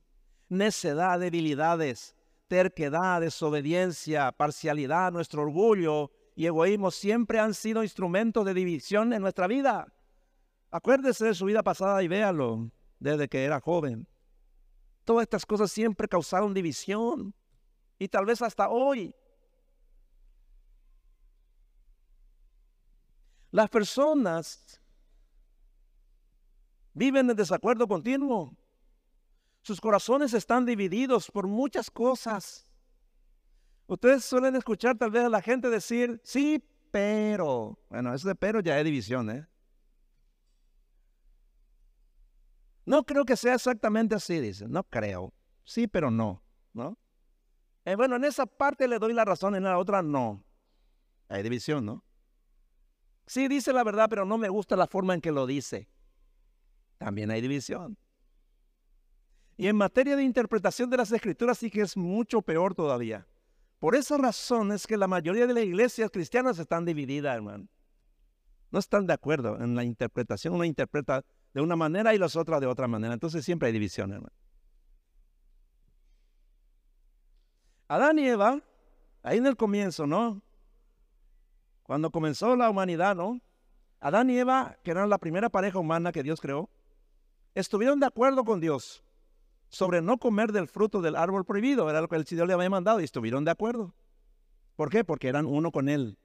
necedad, debilidades, terquedad, desobediencia, parcialidad, nuestro orgullo y egoísmo siempre han sido instrumentos de división en nuestra vida. Acuérdese de su vida pasada y véalo desde que era joven. Todas estas cosas siempre causaron división y tal vez hasta hoy. Las personas viven en desacuerdo continuo. Sus corazones están divididos por muchas cosas. Ustedes suelen escuchar tal vez a la gente decir, sí, pero. Bueno, ese de pero ya es división, ¿eh? No creo que sea exactamente así, dice. No creo. Sí, pero no, ¿no? Eh, bueno, en esa parte le doy la razón, en la otra no. Hay división, ¿no? Sí, dice la verdad, pero no me gusta la forma en que lo dice. También hay división. Y en materia de interpretación de las escrituras sí que es mucho peor todavía. Por esa razón es que la mayoría de las iglesias cristianas están divididas, hermano. No están de acuerdo en la interpretación. Una interpreta de una manera y las otras de otra manera. Entonces siempre hay división, hermano. Adán y Eva, ahí en el comienzo, ¿no? Cuando comenzó la humanidad, ¿no? Adán y Eva, que eran la primera pareja humana que Dios creó, estuvieron de acuerdo con Dios sobre no comer del fruto del árbol prohibido. Era lo que el Señor le había mandado y estuvieron de acuerdo. ¿Por qué? Porque eran uno con Él.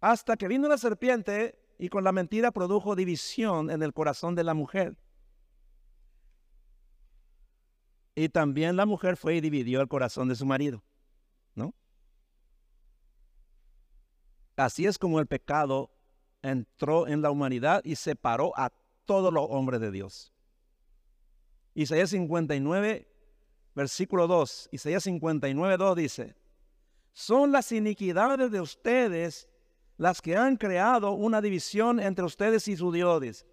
Hasta que vino la serpiente y con la mentira produjo división en el corazón de la mujer. Y también la mujer fue y dividió el corazón de su marido, ¿no? Así es como el pecado entró en la humanidad y separó a todos los hombres de Dios. Isaías 59, versículo 2. Isaías 59, 2 dice, son las iniquidades de ustedes las que han creado una división entre ustedes y su Dios.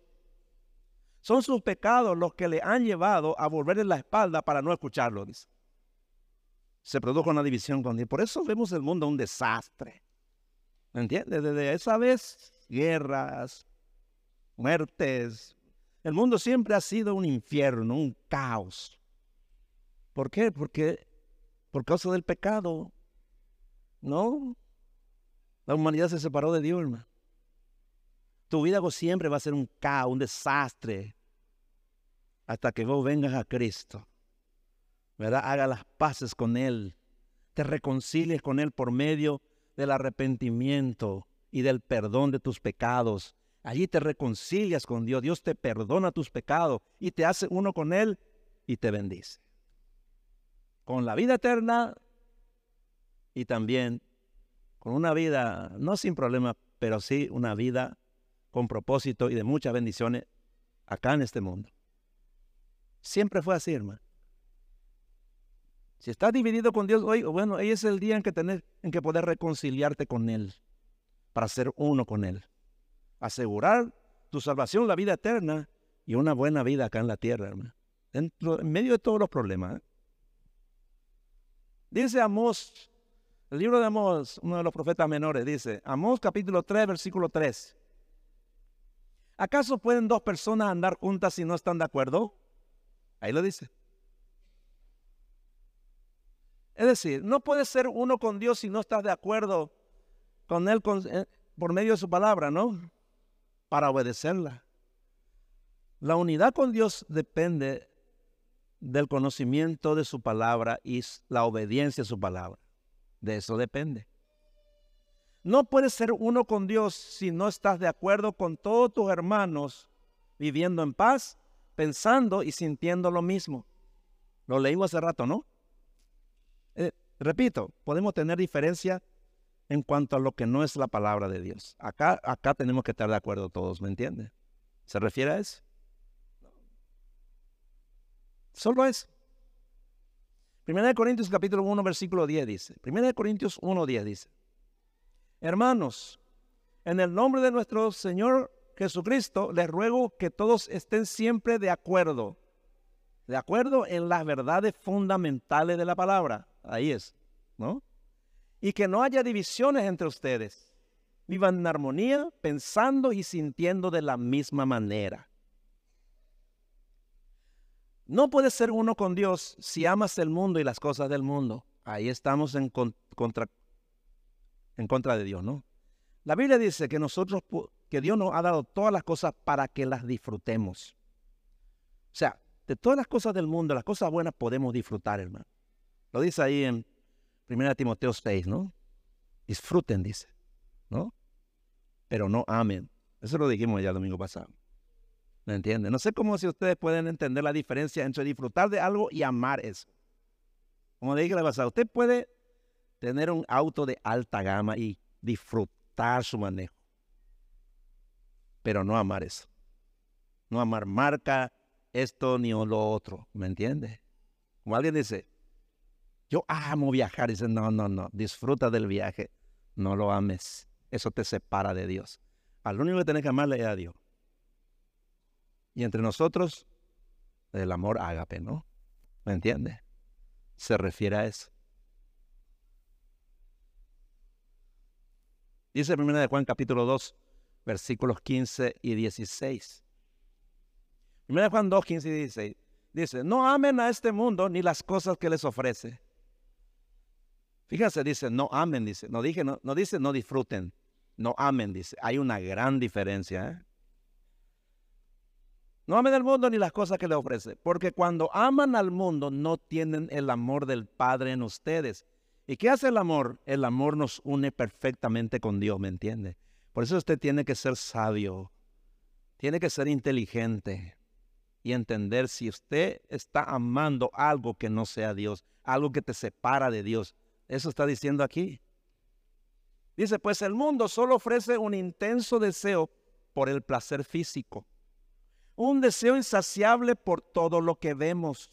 Son sus pecados los que le han llevado a volverle la espalda para no escucharlo. Se produjo una división con Dios. Por eso vemos el mundo un desastre. ¿Me entiendes? Desde esa vez, guerras, muertes. El mundo siempre ha sido un infierno, un caos. ¿Por qué? Porque por causa del pecado. ¿No? La humanidad se separó de Dios, hermano. Tu vida siempre va a ser un caos, un desastre, hasta que vos vengas a Cristo. ¿Verdad? Haga las paces con Él. Te reconcilies con Él por medio del arrepentimiento y del perdón de tus pecados. Allí te reconcilias con Dios. Dios te perdona tus pecados y te hace uno con Él y te bendice. Con la vida eterna y también con una vida, no sin problemas, pero sí una vida con propósito y de muchas bendiciones acá en este mundo. Siempre fue así, hermano. Si estás dividido con Dios hoy, bueno, hoy es el día en que tener, en que poder reconciliarte con Él, para ser uno con Él. Asegurar tu salvación, la vida eterna y una buena vida acá en la tierra, hermano. en medio de todos los problemas. ¿eh? Dice Amós el libro de Amós, uno de los profetas menores, dice, Amós capítulo 3, versículo 3. ¿Acaso pueden dos personas andar juntas si no están de acuerdo? Ahí lo dice. Es decir, no puede ser uno con Dios si no estás de acuerdo con Él eh, por medio de su palabra, ¿no? Para obedecerla. La unidad con Dios depende del conocimiento de su palabra y la obediencia a su palabra. De eso depende. No puedes ser uno con Dios si no estás de acuerdo con todos tus hermanos viviendo en paz, pensando y sintiendo lo mismo. Lo leímos hace rato, ¿no? Eh, repito, podemos tener diferencia en cuanto a lo que no es la palabra de Dios. Acá, acá tenemos que estar de acuerdo todos, ¿me entiende? ¿Se refiere a eso? Solo eso. Primera Corintios capítulo 1 versículo 10 dice. Primera Corintios 1 10 dice. Hermanos, en el nombre de nuestro Señor Jesucristo les ruego que todos estén siempre de acuerdo. De acuerdo en las verdades fundamentales de la palabra. Ahí es, ¿no? Y que no haya divisiones entre ustedes. Vivan en armonía, pensando y sintiendo de la misma manera. No puedes ser uno con Dios si amas el mundo y las cosas del mundo. Ahí estamos en contra, en contra de Dios, ¿no? La Biblia dice que nosotros, que Dios nos ha dado todas las cosas para que las disfrutemos. O sea, de todas las cosas del mundo, las cosas buenas podemos disfrutar, hermano. Lo dice ahí en 1 Timoteo 6, ¿no? Disfruten, dice, ¿no? Pero no amen. Eso lo dijimos ya domingo pasado. ¿Me? No sé cómo si ustedes pueden entender la diferencia entre disfrutar de algo y amar eso. Como le dije la pasada, usted puede tener un auto de alta gama y disfrutar su manejo, pero no amar eso. No amar marca, esto ni lo otro, ¿me entiende? Como alguien dice, yo amo viajar, dice, no, no, no, disfruta del viaje, no lo ames, eso te separa de Dios. Al único que tienes que amarle es a Dios. Y entre nosotros, el amor ágape, ¿no? ¿Me entiende? Se refiere a eso. Dice 1 de Juan capítulo 2, versículos 15 y 16. 1 de Juan 2, 15 y 16. Dice, no amen a este mundo ni las cosas que les ofrece. Fíjense, dice, no amen, dice. No, dije, no, no dice no disfruten. No amen, dice. Hay una gran diferencia. ¿eh? No amen el mundo ni las cosas que le ofrece. Porque cuando aman al mundo no tienen el amor del Padre en ustedes. ¿Y qué hace el amor? El amor nos une perfectamente con Dios, ¿me entiende? Por eso usted tiene que ser sabio, tiene que ser inteligente y entender si usted está amando algo que no sea Dios, algo que te separa de Dios. Eso está diciendo aquí. Dice, pues el mundo solo ofrece un intenso deseo por el placer físico, un deseo insaciable por todo lo que vemos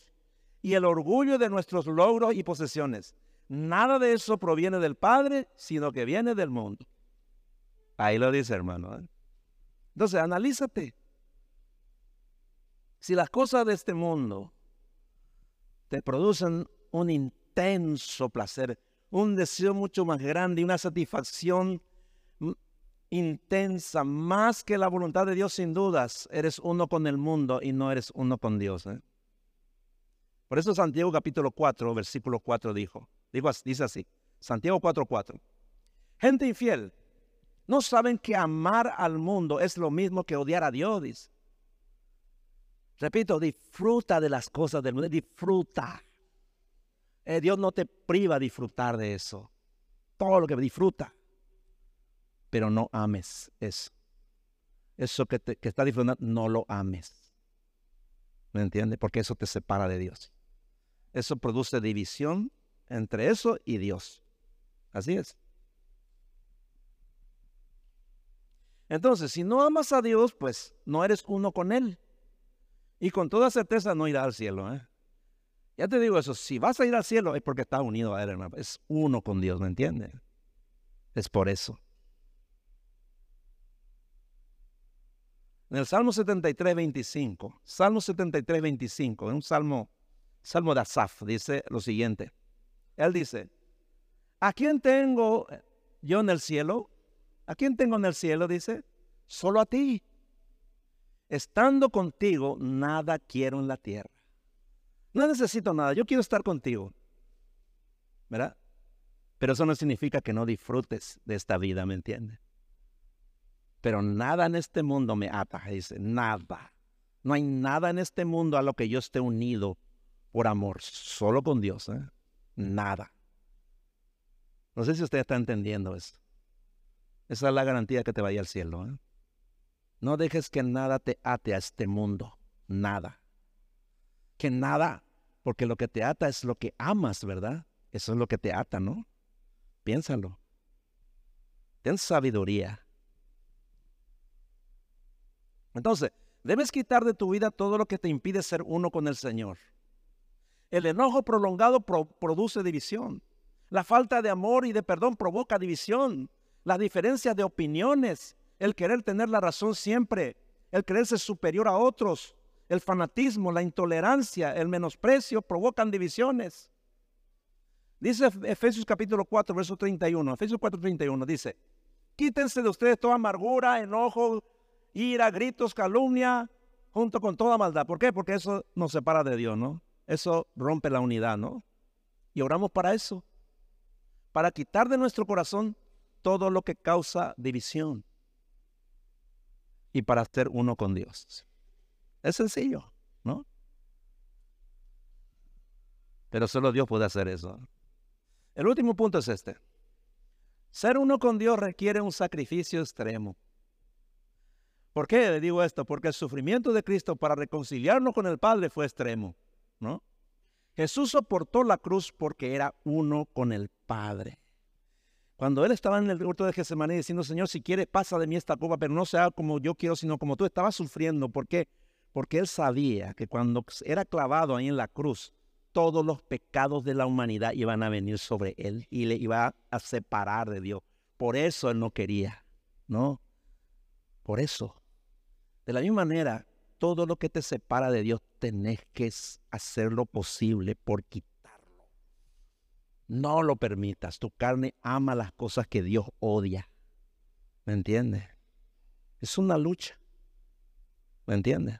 y el orgullo de nuestros logros y posesiones. Nada de eso proviene del Padre, sino que viene del mundo. Ahí lo dice, hermano. ¿eh? Entonces, analízate. Si las cosas de este mundo te producen un intenso placer, un deseo mucho más grande y una satisfacción intensa, más que la voluntad de Dios, sin dudas, eres uno con el mundo y no eres uno con Dios. ¿eh? Por eso Santiago capítulo 4, versículo 4 dijo, dice así, Santiago 4:4. Gente infiel, no saben que amar al mundo es lo mismo que odiar a Dios. Repito, disfruta de las cosas del mundo, disfruta. Eh, Dios no te priva disfrutar de eso. Todo lo que disfruta. Pero no ames eso. Eso que, te, que está disfrutando, no lo ames. ¿Me entiendes? Porque eso te separa de Dios. Eso produce división entre eso y Dios. Así es. Entonces, si no amas a Dios, pues no eres uno con Él. Y con toda certeza no irá al cielo. ¿eh? Ya te digo eso, si vas a ir al cielo es porque estás unido a Él, hermano. Es uno con Dios, ¿me entiendes? Es por eso. En el Salmo 73, 25, Salmo 73, 25, en un salmo, salmo de Asaf, dice lo siguiente. Él dice, ¿a quién tengo yo en el cielo? ¿A quién tengo en el cielo? Dice, solo a ti. Estando contigo, nada quiero en la tierra. No necesito nada, yo quiero estar contigo. ¿Verdad? Pero eso no significa que no disfrutes de esta vida, ¿me entiendes? Pero nada en este mundo me ata, dice, nada. No hay nada en este mundo a lo que yo esté unido por amor, solo con Dios. ¿eh? nada. No sé si usted está entendiendo esto. Esa es la garantía que te vaya al cielo. ¿eh? No dejes que nada te ate a este mundo. Nada. Que nada, porque lo que te ata es lo que amas, ¿verdad? Eso es lo que te ata, ¿no? Piénsalo. Ten sabiduría. Entonces, debes quitar de tu vida todo lo que te impide ser uno con el Señor. El enojo prolongado produce división. La falta de amor y de perdón provoca división. Las diferencias de opiniones, el querer tener la razón siempre, el creerse superior a otros, el fanatismo, la intolerancia, el menosprecio provocan divisiones. Dice Efesios capítulo 4, verso 31. Efesios 4, 31 dice, quítense de ustedes toda amargura, enojo, ira, gritos, calumnia, junto con toda maldad. ¿Por qué? Porque eso nos separa de Dios, ¿no? Eso rompe la unidad, ¿no? Y oramos para eso, para quitar de nuestro corazón todo lo que causa división y para ser uno con Dios. Es sencillo, ¿no? Pero solo Dios puede hacer eso. El último punto es este. Ser uno con Dios requiere un sacrificio extremo. ¿Por qué le digo esto? Porque el sufrimiento de Cristo para reconciliarnos con el Padre fue extremo, ¿no? Jesús soportó la cruz porque era uno con el Padre. Cuando él estaba en el huerto de Getsemaní diciendo, Señor, si quieres, pasa de mí esta copa, pero no sea como yo quiero, sino como tú, estaba sufriendo. ¿Por qué? Porque él sabía que cuando era clavado ahí en la cruz, todos los pecados de la humanidad iban a venir sobre él y le iba a separar de Dios. Por eso él no quería, ¿no? Por eso. De la misma manera, todo lo que te separa de Dios, tenés que hacer lo posible por quitarlo. No lo permitas. Tu carne ama las cosas que Dios odia. ¿Me entiendes? Es una lucha. ¿Me entiendes?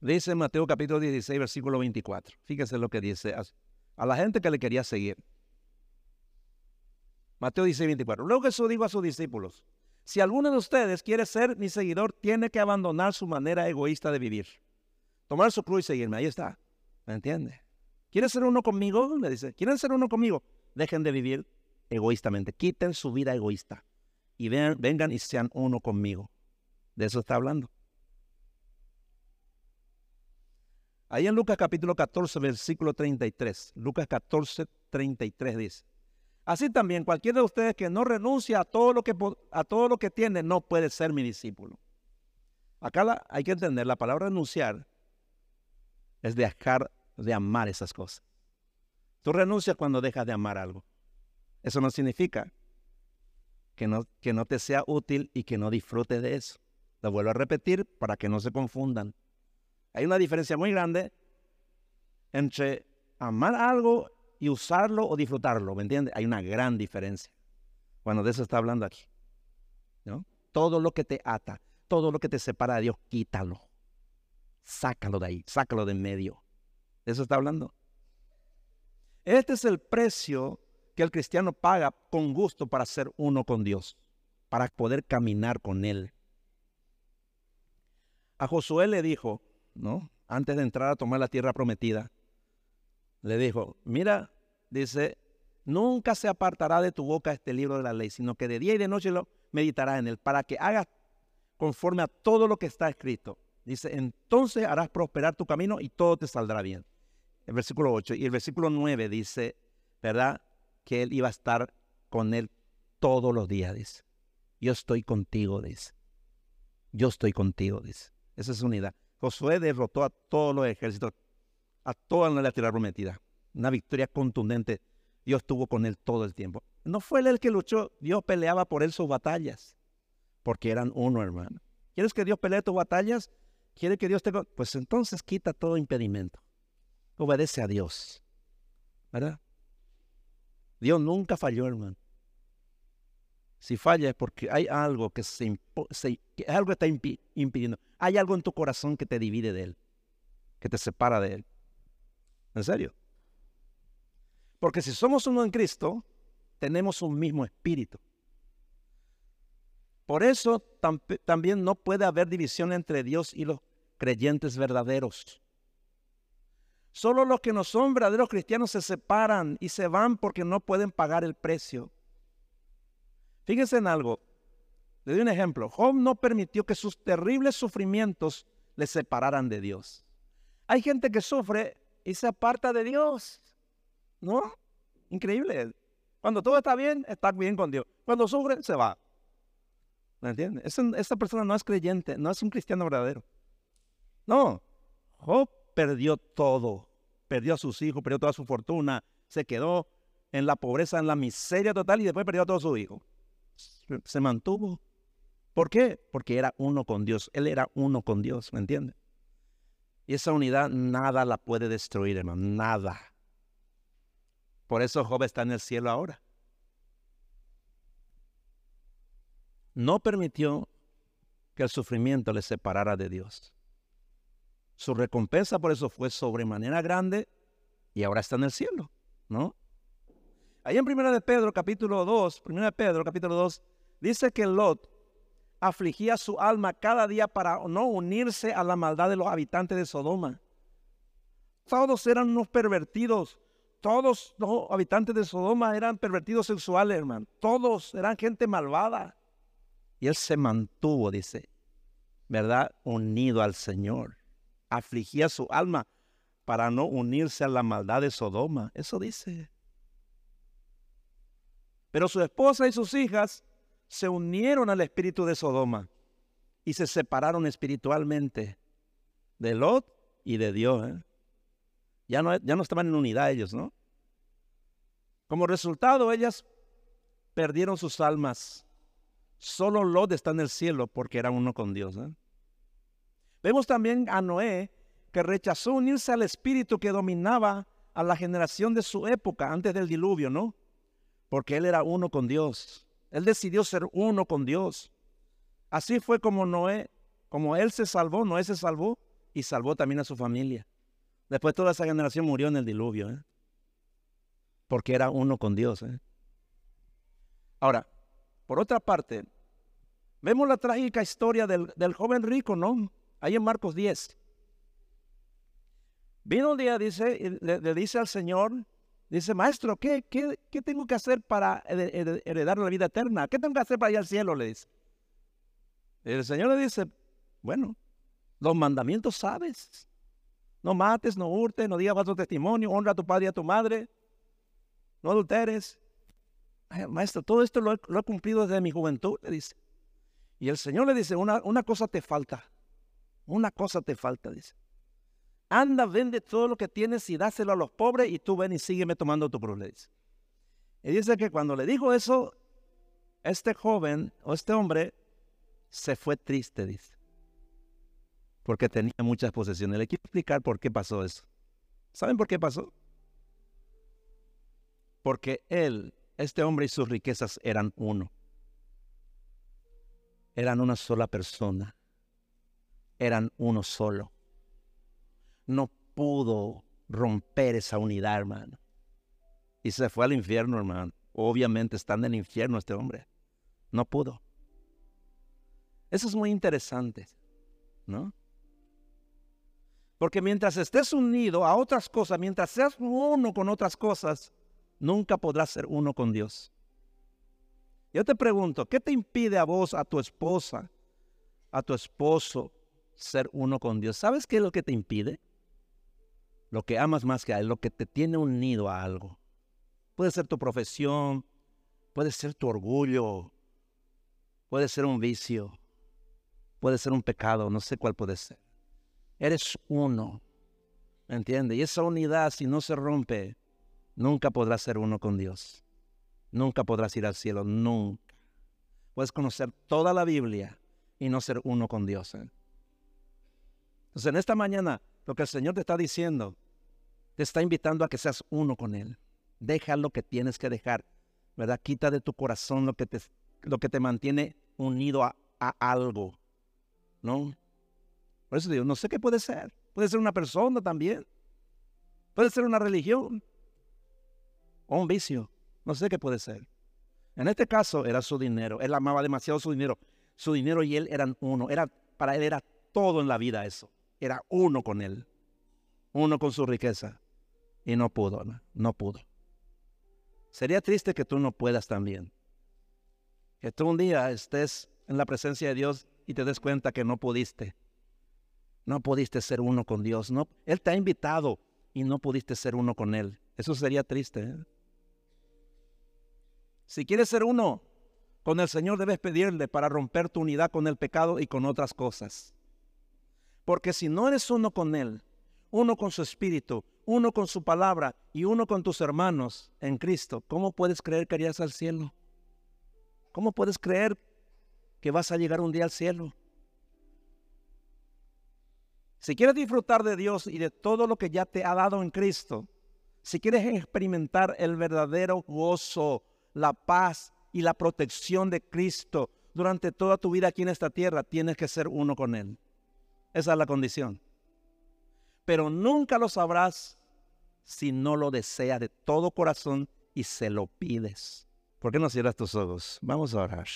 Dice Mateo capítulo 16, versículo 24. Fíjese lo que dice a la gente que le quería seguir. Mateo 16, 24. Luego Jesús dijo a sus discípulos, si alguno de ustedes quiere ser mi seguidor, tiene que abandonar su manera egoísta de vivir. Tomar su cruz y seguirme. Ahí está. ¿Me entiende? ¿Quieren ser uno conmigo? Le dice. ¿Quieren ser uno conmigo? Dejen de vivir egoístamente. Quiten su vida egoísta. Y vengan y sean uno conmigo. De eso está hablando. Ahí en Lucas capítulo 14, versículo 33. Lucas 14, 33 dice. Así también cualquiera de ustedes que no renuncia a todo lo que, a todo lo que tiene no puede ser mi discípulo. Acá hay que entender, la palabra renunciar es dejar de amar esas cosas. Tú renuncias cuando dejas de amar algo. Eso no significa que no, que no te sea útil y que no disfrutes de eso. Lo vuelvo a repetir para que no se confundan. Hay una diferencia muy grande entre amar algo y usarlo o disfrutarlo, ¿me entiendes? Hay una gran diferencia. Bueno, de eso está hablando aquí. ¿no? Todo lo que te ata, todo lo que te separa de Dios, quítalo. Sácalo de ahí, sácalo de en medio. De eso está hablando. Este es el precio que el cristiano paga con gusto para ser uno con Dios, para poder caminar con Él. A Josué le dijo, ¿no? Antes de entrar a tomar la tierra prometida, le dijo, mira, dice, nunca se apartará de tu boca este libro de la ley, sino que de día y de noche lo meditarás en él, para que hagas conforme a todo lo que está escrito. Dice, entonces harás prosperar tu camino y todo te saldrá bien. El versículo 8 y el versículo 9 dice, ¿verdad? Que él iba a estar con él todos los días, dice. Yo estoy contigo, dice. Yo estoy contigo, dice. Esa es unidad. Josué derrotó a todos los ejércitos a toda la tierra prometida. Una victoria contundente. Dios estuvo con él todo el tiempo. No fue él el que luchó, Dios peleaba por él sus batallas, porque eran uno, hermano. ¿Quieres que Dios pelee tus batallas? ¿Quiere que Dios te... Pues entonces quita todo impedimento. Obedece a Dios. ¿Verdad? Dios nunca falló, hermano. Si falla es porque hay algo que se, algo está impidiendo. Hay algo en tu corazón que te divide de Él, que te separa de Él. En serio. Porque si somos uno en Cristo, tenemos un mismo espíritu. Por eso también no puede haber división entre Dios y los creyentes verdaderos. Solo los que no son verdaderos cristianos se separan y se van porque no pueden pagar el precio. Fíjense en algo. Le doy un ejemplo. Job no permitió que sus terribles sufrimientos le separaran de Dios. Hay gente que sufre y se aparta de Dios. ¿No? Increíble. Cuando todo está bien, está bien con Dios. Cuando sufre, se va. ¿Me entiendes? Esa, persona no es creyente, no es un cristiano verdadero. No. Job perdió todo. Perdió a sus hijos, perdió toda su fortuna. Se quedó en la pobreza, en la miseria total y después perdió a todos sus hijos. Se mantuvo. ¿Por qué? Porque era uno con Dios. Él era uno con Dios, ¿me entiendes? Y esa unidad nada la puede destruir, hermano, nada. Por eso Job está en el cielo ahora. No permitió que el sufrimiento le separara de Dios. Su recompensa por eso fue sobremanera grande y ahora está en el cielo, ¿no? Ahí en 1 de Pedro, capítulo 2, 1 de Pedro, capítulo 2, dice que Lot afligía su alma cada día para no unirse a la maldad de los habitantes de Sodoma. Todos eran unos pervertidos. Todos los habitantes de Sodoma eran pervertidos sexuales, hermano. Todos eran gente malvada. Y él se mantuvo, dice, ¿verdad? Unido al Señor. Afligía su alma para no unirse a la maldad de Sodoma. Eso dice. Pero su esposa y sus hijas se unieron al espíritu de Sodoma y se separaron espiritualmente de Lot y de Dios. ¿eh? Ya, no, ya no estaban en unidad ellos, ¿no? Como resultado, ellas perdieron sus almas. Solo Lot está en el cielo porque era uno con Dios. ¿eh? Vemos también a Noé que rechazó unirse al espíritu que dominaba a la generación de su época antes del diluvio, ¿no? porque él era uno con Dios. Él decidió ser uno con Dios. Así fue como Noé, como él se salvó, Noé se salvó y salvó también a su familia. Después toda esa generación murió en el diluvio, ¿eh? porque era uno con Dios. ¿eh? Ahora, por otra parte, vemos la trágica historia del, del joven rico, ¿no? Ahí en Marcos 10. Vino un día, dice, le, le dice al Señor, Dice, maestro, ¿qué, qué, qué tengo que hacer para heredar la vida eterna? ¿Qué tengo que hacer para ir al cielo? Le dice. El Señor le dice, bueno, los mandamientos sabes. No mates, no hurtes, no digas falso testimonio, honra a tu padre y a tu madre, no adulteres. maestro, todo esto lo he, cumplido desde mi juventud, le dice. Y el Señor le dice, una, una cosa te falta. Una cosa te falta, dice. Anda, vende todo lo que tienes y dáselo a los pobres y tú ven y sígueme tomando tu cruz. Y dice que cuando le dijo eso, este joven o este hombre se fue triste, dice. Porque tenía muchas posesiones. Le quiero explicar por qué pasó eso. ¿Saben por qué pasó? Porque él, este hombre y sus riquezas eran uno. Eran una sola persona. Eran uno solo no pudo romper esa unidad, hermano. Y se fue al infierno, hermano. Obviamente está en el infierno este hombre. No pudo. Eso es muy interesante, ¿no? Porque mientras estés unido a otras cosas, mientras seas uno con otras cosas, nunca podrás ser uno con Dios. Yo te pregunto, ¿qué te impide a vos, a tu esposa, a tu esposo, ser uno con Dios? ¿Sabes qué es lo que te impide? Lo que amas más que a él, lo que te tiene unido a algo. Puede ser tu profesión, puede ser tu orgullo, puede ser un vicio, puede ser un pecado, no sé cuál puede ser. Eres uno, ¿me entiendes? Y esa unidad, si no se rompe, nunca podrás ser uno con Dios. Nunca podrás ir al cielo, nunca. Puedes conocer toda la Biblia y no ser uno con Dios. ¿eh? Entonces, en esta mañana lo que el Señor te está diciendo, te está invitando a que seas uno con Él. Deja lo que tienes que dejar, ¿verdad? Quita de tu corazón lo que te, lo que te mantiene unido a, algo, ¿no? Por eso digo, no sé qué puede ser. Puede ser una persona también. Puede ser una religión o un vicio. No sé qué puede ser. En este caso era su dinero. Él amaba demasiado su dinero. Su dinero y él eran uno. Era, para él era todo en la vida eso era uno con él, uno con su riqueza. Y no pudo, no, pudo. Sería triste que tú no puedas también. Que tú un día estés en la presencia de Dios y te des cuenta que no pudiste. No pudiste ser uno con Dios. No, él te ha invitado y no pudiste ser uno con Él. Eso sería triste. ¿eh? Si quieres ser uno con el Señor, debes pedirle para romper tu unidad con el pecado y con otras cosas. Porque si no eres uno con Él, uno con su espíritu, uno con su palabra y uno con tus hermanos en Cristo, ¿cómo puedes creer que irías al cielo? ¿Cómo puedes creer que vas a llegar un día al cielo? Si quieres disfrutar de Dios y de todo lo que ya te ha dado en Cristo, si quieres experimentar el verdadero gozo, la paz y la protección de Cristo durante toda tu vida aquí en esta tierra, tienes que ser uno con Él. Esa es la condición. Pero nunca lo sabrás si no lo deseas de todo corazón y se lo pides. ¿Por qué no cierras tus ojos? Vamos a orar.